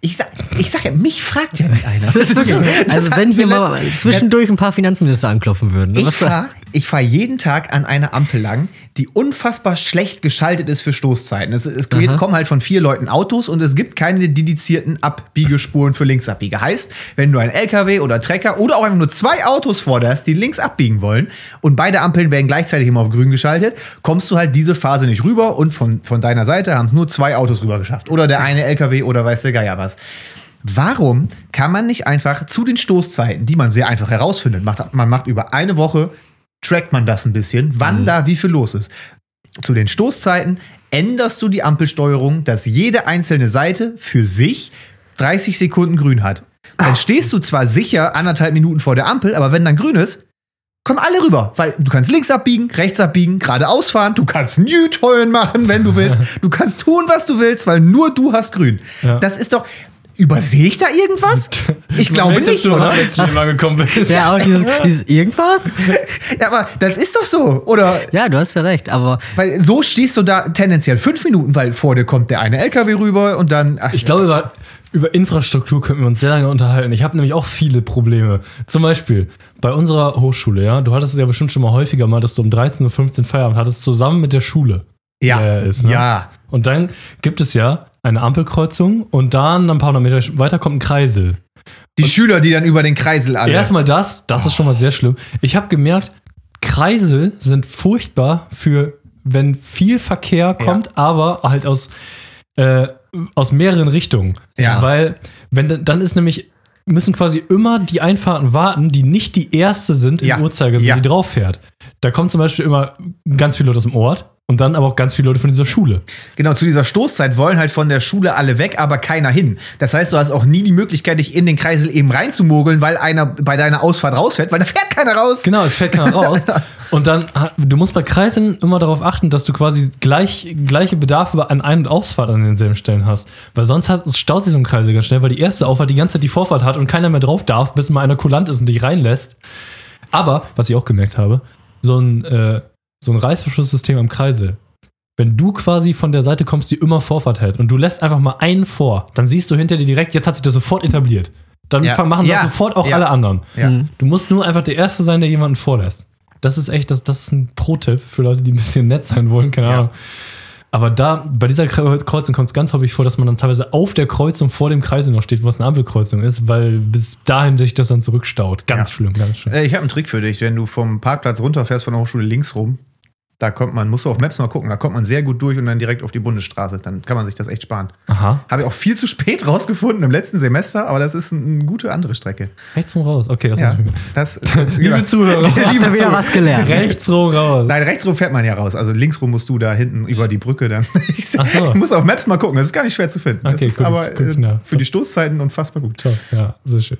Ich sag, ich sag ja, mich fragt ja nicht einer. also wenn wir hier mal zwischendurch ein paar Finanzminister anklopfen würden. Ich frage ich fahre jeden Tag an einer Ampel lang, die unfassbar schlecht geschaltet ist für Stoßzeiten. Es, es geht, Aha. kommen halt von vier Leuten Autos und es gibt keine dedizierten Abbiegespuren für Linksabbieger. Heißt, wenn du ein LKW oder Trecker oder auch einfach nur zwei Autos hast, die links abbiegen wollen und beide Ampeln werden gleichzeitig immer auf grün geschaltet, kommst du halt diese Phase nicht rüber und von, von deiner Seite haben es nur zwei Autos rüber geschafft. Oder der eine LKW oder weiß der Geier was. Warum kann man nicht einfach zu den Stoßzeiten, die man sehr einfach herausfindet, macht, man macht über eine Woche, trackt man das ein bisschen, wann da wie viel los ist. Zu den Stoßzeiten änderst du die Ampelsteuerung, dass jede einzelne Seite für sich 30 Sekunden grün hat. Dann stehst du zwar sicher anderthalb Minuten vor der Ampel, aber wenn dann grün ist, kommen alle rüber. Weil du kannst links abbiegen, rechts abbiegen, geradeaus fahren, du kannst Newton machen, wenn du willst. Du kannst tun, was du willst, weil nur du hast grün. Ja. Das ist doch. Übersehe ich da irgendwas? Ich glaube nicht, du oder? jetzt nicht mal gekommen bist. Ja, auch dieses, dieses irgendwas? Ja, aber das ist doch so. Oder Ja, du hast ja recht, aber weil so stehst du da tendenziell fünf Minuten, weil vor dir kommt der eine LKW rüber und dann. ach, Ich glaube, über, über Infrastruktur könnten wir uns sehr lange unterhalten. Ich habe nämlich auch viele Probleme. Zum Beispiel bei unserer Hochschule, ja, du hattest es ja bestimmt schon mal häufiger mal, dass du um 13.15 Uhr Feierabend hattest, zusammen mit der Schule. ja, ist, ne? ja. Und dann gibt es ja eine Ampelkreuzung und dann ein paar hundert Meter weiter kommt ein Kreisel. Die Schüler, die dann über den Kreisel alle. Erstmal das, das ist schon mal sehr schlimm. Ich habe gemerkt, Kreisel sind furchtbar für, wenn viel Verkehr kommt, aber halt aus, äh, aus mehreren Richtungen. Ja. Weil, wenn dann- dann ist nämlich, müssen quasi immer die Einfahrten warten, die nicht die erste sind im Ja. Uhrzeigersinn, Ja. die drauf fährt. Da kommen zum Beispiel immer ganz viele Leute aus dem Ort und dann aber auch ganz viele Leute von dieser Schule. Genau, zu dieser Stoßzeit wollen halt von der Schule alle weg, aber keiner hin. Das heißt, du hast auch nie die Möglichkeit, dich in den Kreisel eben reinzumogeln, weil einer bei deiner Ausfahrt rausfährt, weil da fährt keiner raus. Genau, es fällt keiner raus. Und dann, du musst bei Kreiseln immer darauf achten, dass du quasi gleich, gleiche Bedarfe an Ein- und Ausfahrt an denselben Stellen hast. Weil sonst hat, staut sich so ein Kreisel ganz schnell, weil die erste Auffahrt die ganze Zeit die Vorfahrt hat und keiner mehr drauf darf, bis mal einer kulant ist und dich reinlässt. Aber, was ich auch gemerkt habe, so ein, äh, so ein Reißverschlusssystem am Kreisel. Wenn du quasi von der Seite kommst, die immer Vorfahrt hält und du lässt einfach mal einen vor, dann siehst du hinter dir direkt, jetzt hat sich das sofort etabliert. Dann Ja. machen Ja. das sofort auch Ja. alle anderen. Ja. Mhm. Du musst nur einfach der Erste sein, der jemanden vorlässt. Das ist echt, das, das ist ein Pro-Tipp für Leute, die ein bisschen nett sein wollen, keine Ja. Ahnung. Aber da, bei dieser Kre- Kreuzung kommt es ganz häufig vor, dass man dann teilweise auf der Kreuzung vor dem Kreisel noch steht, wo es eine Ampelkreuzung ist, weil bis dahin sich das dann zurückstaut. Ganz Ja. schlimm, ganz schlimm. Äh, Ich habe einen Trick für dich. Wenn du vom Parkplatz runterfährst von der Hochschule links rum, da kommt man, musst du auf Maps mal gucken, da kommt man sehr gut durch und dann direkt auf die Bundesstraße. Dann kann man sich das echt sparen. Aha. Habe ich auch viel zu spät rausgefunden im letzten Semester, aber das ist ein- eine gute andere Strecke. Rechts rum raus. Okay, das Ja, muss ich mir. das, Liebe Zuhörer, Liebe wieder was gelernt. rechts rum raus. Nein, rechts rum fährt man ja raus. Also links rum musst du da hinten über die Brücke dann. Ich Ach so. muss auf Maps mal gucken. Das ist gar nicht schwer zu finden. das Okay, ist guck ich- aber guck ich äh, nach. für die Stoßzeiten unfassbar gut. Top, ja, sehr schön.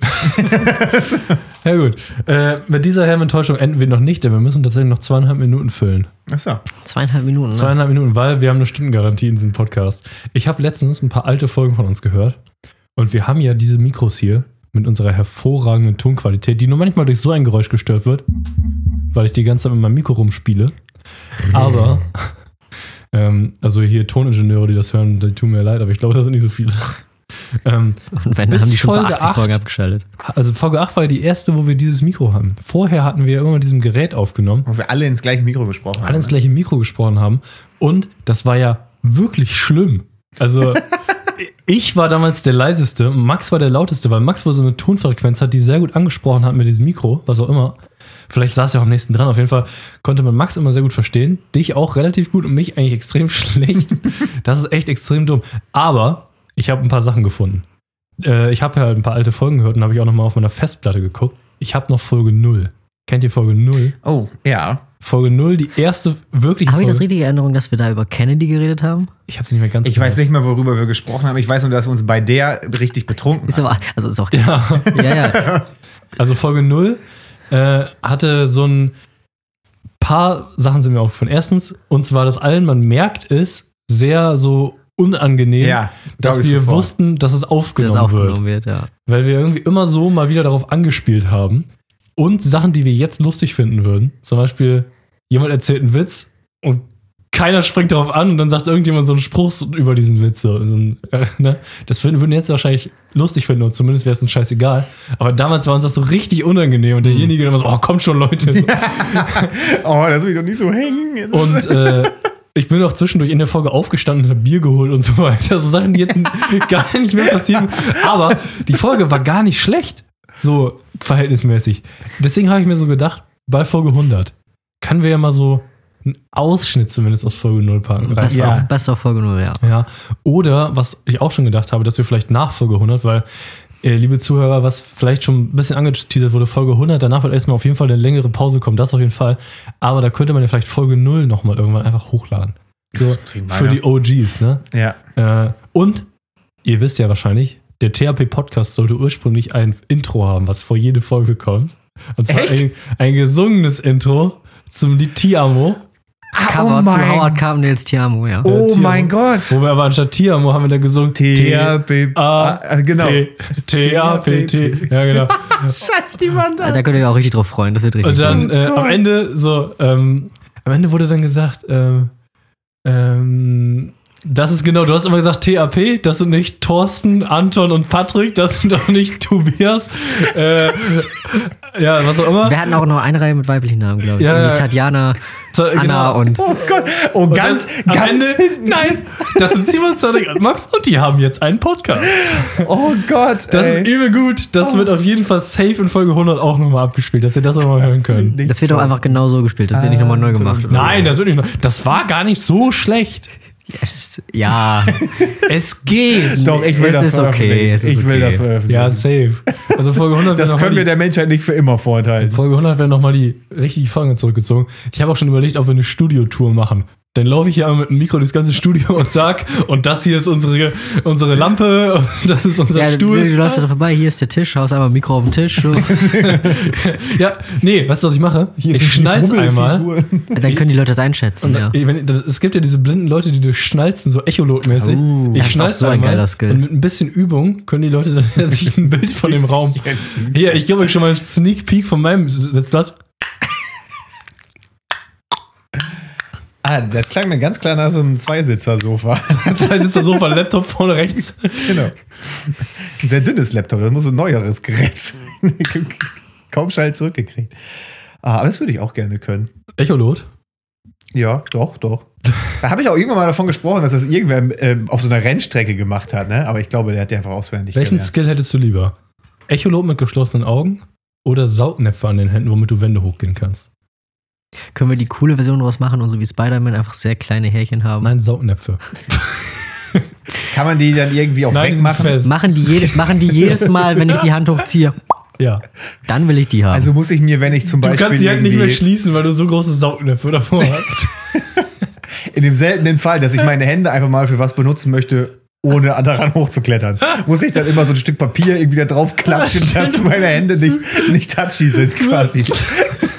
ja, gut. Äh, mit dieser herben Enttäuschung enden wir noch nicht, denn wir müssen tatsächlich noch zweieinhalb Minuten füllen. Achso. zweieinhalb Minuten. Ne? Zweieinhalb Minuten, weil wir haben eine Stundengarantie in diesem Podcast. Ich habe letztens ein paar alte Folgen von uns gehört und wir haben ja diese Mikros hier mit unserer hervorragenden Tonqualität, die nur manchmal durch so ein Geräusch gestört wird, weil ich die ganze Zeit mit meinem Mikro rumspiele. Aber, ähm, also hier Toningenieure, die das hören, die tun mir leid, aber ich glaube, das sind nicht so viele. Ähm, Und wenn, dann Bis haben die schon Folge 80 Folgen acht. abgeschaltet. also Folge 8 war ja die erste, wo wir dieses Mikro haben. Vorher hatten wir immer mit diesem Gerät aufgenommen. Wo wir alle ins gleiche Mikro gesprochen haben. alle ins ne? gleiche Mikro gesprochen haben. Und das war ja wirklich schlimm. Also, ich war damals der leiseste, Max war der lauteste, weil Max wohl so eine Tonfrequenz hat, die sehr gut angesprochen hat mit diesem Mikro, was auch immer. Vielleicht saß er auch am nächsten dran. Auf jeden Fall konnte man Max immer sehr gut verstehen. Dich auch relativ gut und mich eigentlich extrem schlecht. Das ist echt extrem dumm. Aber ich habe ein paar Sachen gefunden. Äh, ich habe ja ein paar alte Folgen gehört und habe ich auch noch mal auf meiner Festplatte geguckt. Ich habe noch Folge 0. Kennt ihr Folge 0? Oh, ja. Folge 0, die erste wirklich. Habe ich das richtige Erinnerung, dass wir da über Kennedy geredet haben? Ich habe es nicht mehr ganz. Ich weiß nicht mehr, worüber wir gesprochen haben. Ich weiß nur, dass wir uns bei der richtig betrunken Ist haben. aber, also ist auch. Ja, ja, ja. also Folge 0 äh, hatte so ein paar Sachen sind mir aufgefallen. Erstens, uns war das allen, man merkt es, sehr so unangenehm, Ja, dass wir sofort. wussten, dass es Das aufgenommen, aufgenommen wird. wird, ja. Weil wir irgendwie immer so mal wieder darauf angespielt haben. Und Sachen, die wir jetzt lustig finden würden. Zum Beispiel, jemand erzählt einen Witz und keiner springt darauf an und dann sagt irgendjemand so einen Spruch über diesen Witz. So, so ein, äh, ne? Das würden, würden jetzt wahrscheinlich lustig finden und zumindest wäre es uns scheißegal. Aber damals war uns das so richtig unangenehm und derjenige immer so, oh, kommt schon, Leute. So. Oh, das will ich doch nicht so hängen. Und äh, ich bin auch zwischendurch in der Folge aufgestanden und habe Bier geholt und so weiter. So Sachen, die jetzt gar nicht mehr passieren. Aber die Folge war gar nicht schlecht. So verhältnismäßig. Deswegen habe ich mir so gedacht, bei Folge 100 können wir ja mal so einen Ausschnitt zumindest aus Folge 0 packen. Best, Ja. auf, auf Folge 0, ja. Ja. Oder, was ich auch schon gedacht habe, dass wir vielleicht nach Folge 100, weil, liebe Zuhörer, was vielleicht schon ein bisschen angeteasert wurde, Folge 100, danach wird erstmal auf jeden Fall eine längere Pause kommen, das auf jeden Fall. Aber da könnte man ja vielleicht Folge 0 nochmal irgendwann einfach hochladen. So, für die OGs, ne? Ja. Äh, und, ihr wisst ja wahrscheinlich, der THP-Podcast sollte ursprünglich ein Intro haben, was vor jede Folge kommt. Und zwar Echt? ein, ein gesungenes Intro zum Lied Tiamo. Cover oh zu mein- Howard Carpendales Tiamo, ja. Oh Tiamo. mein Gott. Wo wir aber anstatt Tiamo haben wir dann gesungen T-A-P. A- Ah, genau. T-A-P-T. Ja, genau. Schatz, die Wand. Da könnt ihr euch auch richtig drauf freuen, das wird richtig Und dann gut. äh, am Ende so, ähm, am Ende wurde dann gesagt, ähm, ähm, das ist genau, du hast immer gesagt TAP, das sind nicht Thorsten, Anton und Patrick, das sind auch nicht Tobias. Äh, ja, was auch immer. Wir hatten auch noch eine Reihe mit weiblichen Namen, glaube ich. Ja, ja. Tatjana, So, Anna genau. und Oh Gott. Oh, Und ganz, dann ganz Ende, hinten. nein, das sind Simon Zollek und Max und die haben jetzt einen Podcast. Oh Gott. Das ey. ist übel gut. Das wird auf jeden Fall safe in Folge 100 auch nochmal abgespielt, dass ihr das auch mal hören könnt. Das wird doch einfach genau so gespielt. Das wird nicht nochmal neu gemacht. oder Nein, das wird nicht. noch- Das war gar nicht so schlecht. So. Es, ja, Es geht. Doch, ich will Es das ist okay, veröffentlichen. es ist ich will okay. das veröffentlichen. Ja, safe. Also Folge 100 das können wir die, der Menschheit nicht für immer vorenthalten. Folge 100 werden nochmal die richtige Folge zurückgezogen. Ich habe auch schon überlegt, ob wir eine Studiotour machen. Dann laufe ich hier einmal mit dem Mikro durchs ganze Studio und sag, und das hier ist unsere, unsere Lampe, und das ist unser ja du, Stuhl. du läufst da vorbei, hier ist der Tisch, haust einmal Mikro auf den Tisch. Ja, nee, weißt du, was ich mache? Hier ich schnall's einmal. Dann können die Leute das einschätzen, ja. Ey, Wenn, es gibt ja diese blinden Leute, die durchschnalzen, so Echolot-mäßig. Oh, ich schnall's so ein einmal geiler Skill. Und mit ein bisschen Übung können die Leute dann sich ein Bild von dem Raum. Hier, ich gebe euch schon mal einen Sneak Peek von meinem Sitzplatz. Ah, das klang mir ganz klar nach so einem Zweisitzer-Sofa. Zwei sitzt da Sofa, Laptop vorne rechts. genau. Ein sehr dünnes Laptop, das muss ein neueres Gerät sein. Kaum Schall zurückgekriegt. Ah, aber das würde ich auch gerne können. Echolot? Ja, doch, doch. Da habe ich auch irgendwann mal davon gesprochen, dass das irgendwer ähm, auf so einer Rennstrecke gemacht hat, ne? Aber ich glaube, der hat die einfach auswendig Welchen gelernt. Skill hättest du lieber? Echolot mit geschlossenen Augen oder Saugnäpfe an den Händen, womit du Wände hochgehen kannst? Können wir die coole Version daraus machen und so wie Spider-Man einfach sehr kleine Härchen haben? Nein, Saugnäpfe. Kann man die dann irgendwie auch Nein, die sind wegmachen? fest. Machen die, jede, machen die jedes Mal, wenn ich die Hand hochziehe? Ja. Dann will ich die haben. Also muss ich mir, wenn ich zum Du Beispiel kannst die halt nicht mehr schließen, weil du so große Saugnäpfe davor hast. in dem seltenen Fall, dass ich meine Hände einfach mal für was benutzen möchte, ohne daran hochzuklettern, muss ich dann immer so ein Stück Papier irgendwie da drauf klatschen, dass meine Hände nicht, nicht touchy sind quasi.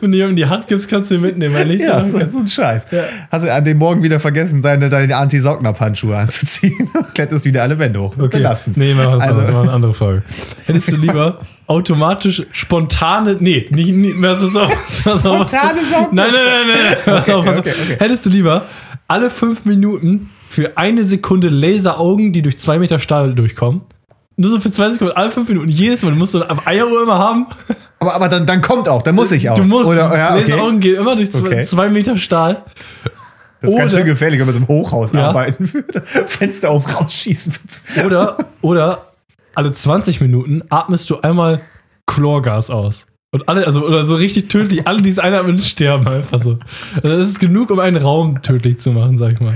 Wenn du jemandem die Hand gibst, kannst du ihn mitnehmen. Weil nicht Ja, so so, ein Scheiß. Hast du an dem Morgen wieder vergessen, deine, deine Anti-Saugnapf-Handschuhe anzuziehen und kletterst wieder alle Wände hoch. Okay. Belassen. Nee, machen wir Also- also, eine andere Folge. Hättest du lieber automatisch spontane. Nee, nicht. nicht pass auf, pass auf, Spontane auf. Saugnäpfe. Nein, nein, nein, nein. Pass Okay, auf, pass okay, auf. okay. Hättest du lieber alle fünf Minuten für eine Sekunde Laseraugen, die durch zwei Meter Stahl durchkommen? Nur so für zwei Sekunden, alle fünf Minuten. Jedes Mal, du musst so eine Eieruhr immer haben. Aber, aber dann, dann kommt auch, dann muss ich auch. Du musst. Oder, ja, okay. Laseraugen gehen immer durch zwei, Okay. zwei Meter Stahl. Das ist ganz oder- schön gefährlich, wenn man so im Hochhaus Ja. arbeiten würde. Fenster auf, rausschießen. Oder, oder alle 20 Minuten atmest du einmal Chlorgas aus. Und alle, also, oder so richtig tödlich, alle, die es einatmen, sterben einfach so. Also das ist genug, um einen Raum tödlich zu machen, sag ich mal.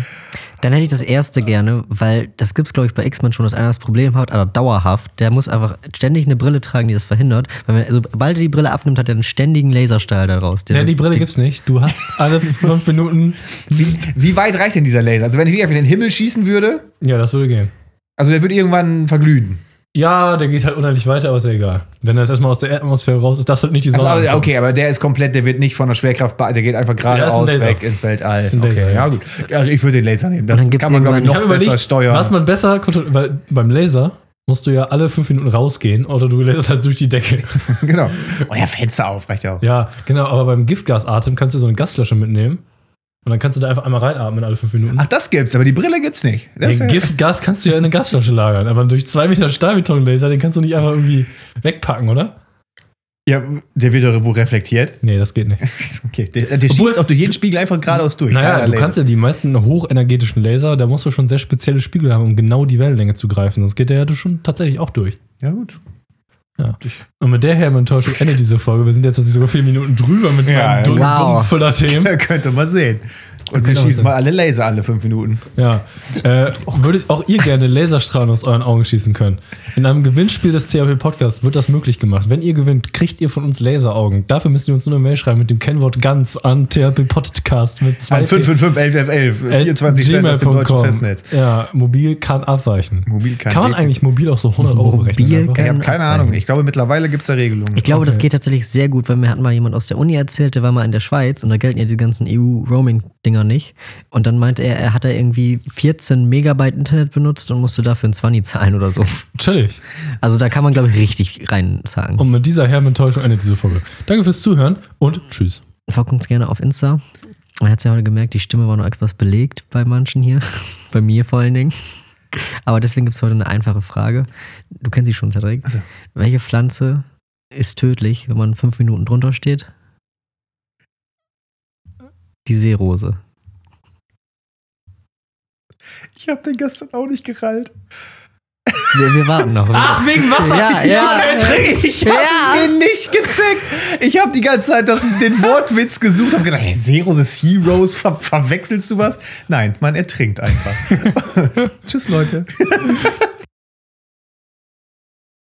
Dann hätte ich das erste gerne, weil das gibt's glaube ich bei X-Men schon, dass einer das Problem hat, aber dauerhaft, der muss einfach ständig eine Brille tragen, die das verhindert. Weil wenn, also, sobald er die Brille abnimmt, hat er einen ständigen Laserstrahl daraus. Der- Ja, die Brille gibt's nicht. Du hast alle fünf Minuten. Wie, wie weit reicht denn dieser Laser? Also wenn ich wirklich in den Himmel schießen würde, Ja, das würde gehen. also der würde irgendwann verglühen. Ja, der geht halt unendlich weiter, aber ist ja egal. Wenn er jetzt erstmal aus der Atmosphäre raus ist, darfst du halt nicht die Also, Sonne. also, okay, aber der ist komplett, der wird nicht von der Schwerkraft, der geht einfach Ja, geradeaus Laser. weg ins Weltall. Ist ein Laser, okay, ja. ja gut. Ja, also ich würde den Laser nehmen. Das kann man, glaube ich, noch Ich besser überlegt, steuern. was man besser kontrolliert, weil beim Laser musst du ja alle fünf Minuten rausgehen oder du laserst halt durch die Decke. genau. Oh ja, Fenster auf, reicht ja auch. Ja, genau, aber beim Giftgasatem kannst du so eine Gasflasche mitnehmen Und dann kannst du da einfach einmal reinatmen alle fünf Minuten. Ach, das gibt's, aber die Brille gibt's nicht. Das Den ja- Giftgas kannst du ja in eine Gasflasche lagern, aber durch zwei Meter Stahlbetonlaser, den kannst du nicht einfach irgendwie wegpacken, oder? ja, der wird doch wo reflektiert. Nee, das geht nicht. Okay, der, der Obwohl- schießt auch durch jeden Spiegel einfach geradeaus durch. Naja, du kannst ja die meisten hochenergetischen Laser, da musst du schon sehr spezielle Spiegel haben, um genau die Wellenlänge zu greifen. Sonst geht der ja schon tatsächlich auch durch. Ja, gut. Und mit der Hermentäuschung endet diese Folge. Wir sind jetzt sogar vier Minuten drüber mit Ja, meinem dummen, wow. dummen voller Themen. Ja, könnte man sehen. Und wir man schießen mal alle Laser alle fünf Minuten. Ja. Äh, würdet auch ihr gerne Laserstrahlen aus euren Augen schießen können? In einem Gewinnspiel des THP Podcasts wird das möglich gemacht. Wenn ihr gewinnt, kriegt ihr von uns Laseraugen. Dafür müsst ihr uns nur eine Mail schreiben mit dem Kennwort ganz an THP Podcast mit zwei An 555 11 11 24 Cent aus dem deutschen. Festnetz. Ja, mobil kann abweichen. Mobil kann Kann man eigentlich mobil auch so 100 Euro berechnen? Ich habe keine abweichen. Ahnung. Ich glaube, mittlerweile gibt es da Regelungen. Ich glaube, das Okay. geht tatsächlich sehr gut, weil mir hat mal jemand aus der Uni erzählt, der war mal in der Schweiz und da gelten ja die ganzen EU-Roaming-Dinger nicht. Und dann meinte er, er hat da irgendwie 14 Megabyte Internet benutzt und musste dafür ein 20 zahlen oder so. Chillig. Also da kann man, glaube ich, richtig reinzahlen. Und mit dieser Hermentäuschung endet diese Folge. Danke fürs Zuhören und tschüss. Folgt uns gerne auf Insta. Man hat es ja heute gemerkt, die Stimme war noch etwas belegt bei manchen hier. bei mir vor allen Dingen. Aber deswegen gibt es heute eine einfache Frage. Du kennst sie schon, Cedric. Also. Welche Pflanze ist tödlich, wenn man fünf Minuten drunter steht? Die Seerose. Ich habe den gestern auch nicht gerallt. Wir, wir warten noch. Ach, wegen Wasser. Ja, ja. Ich habe Ja. den nicht gecheckt. Ich habe die ganze Zeit das, den Wortwitz gesucht, habe gedacht, hey, Seerose, Sea Rose, ver verwechselst du was? Nein, man ertrinkt einfach. Tschüss, Leute.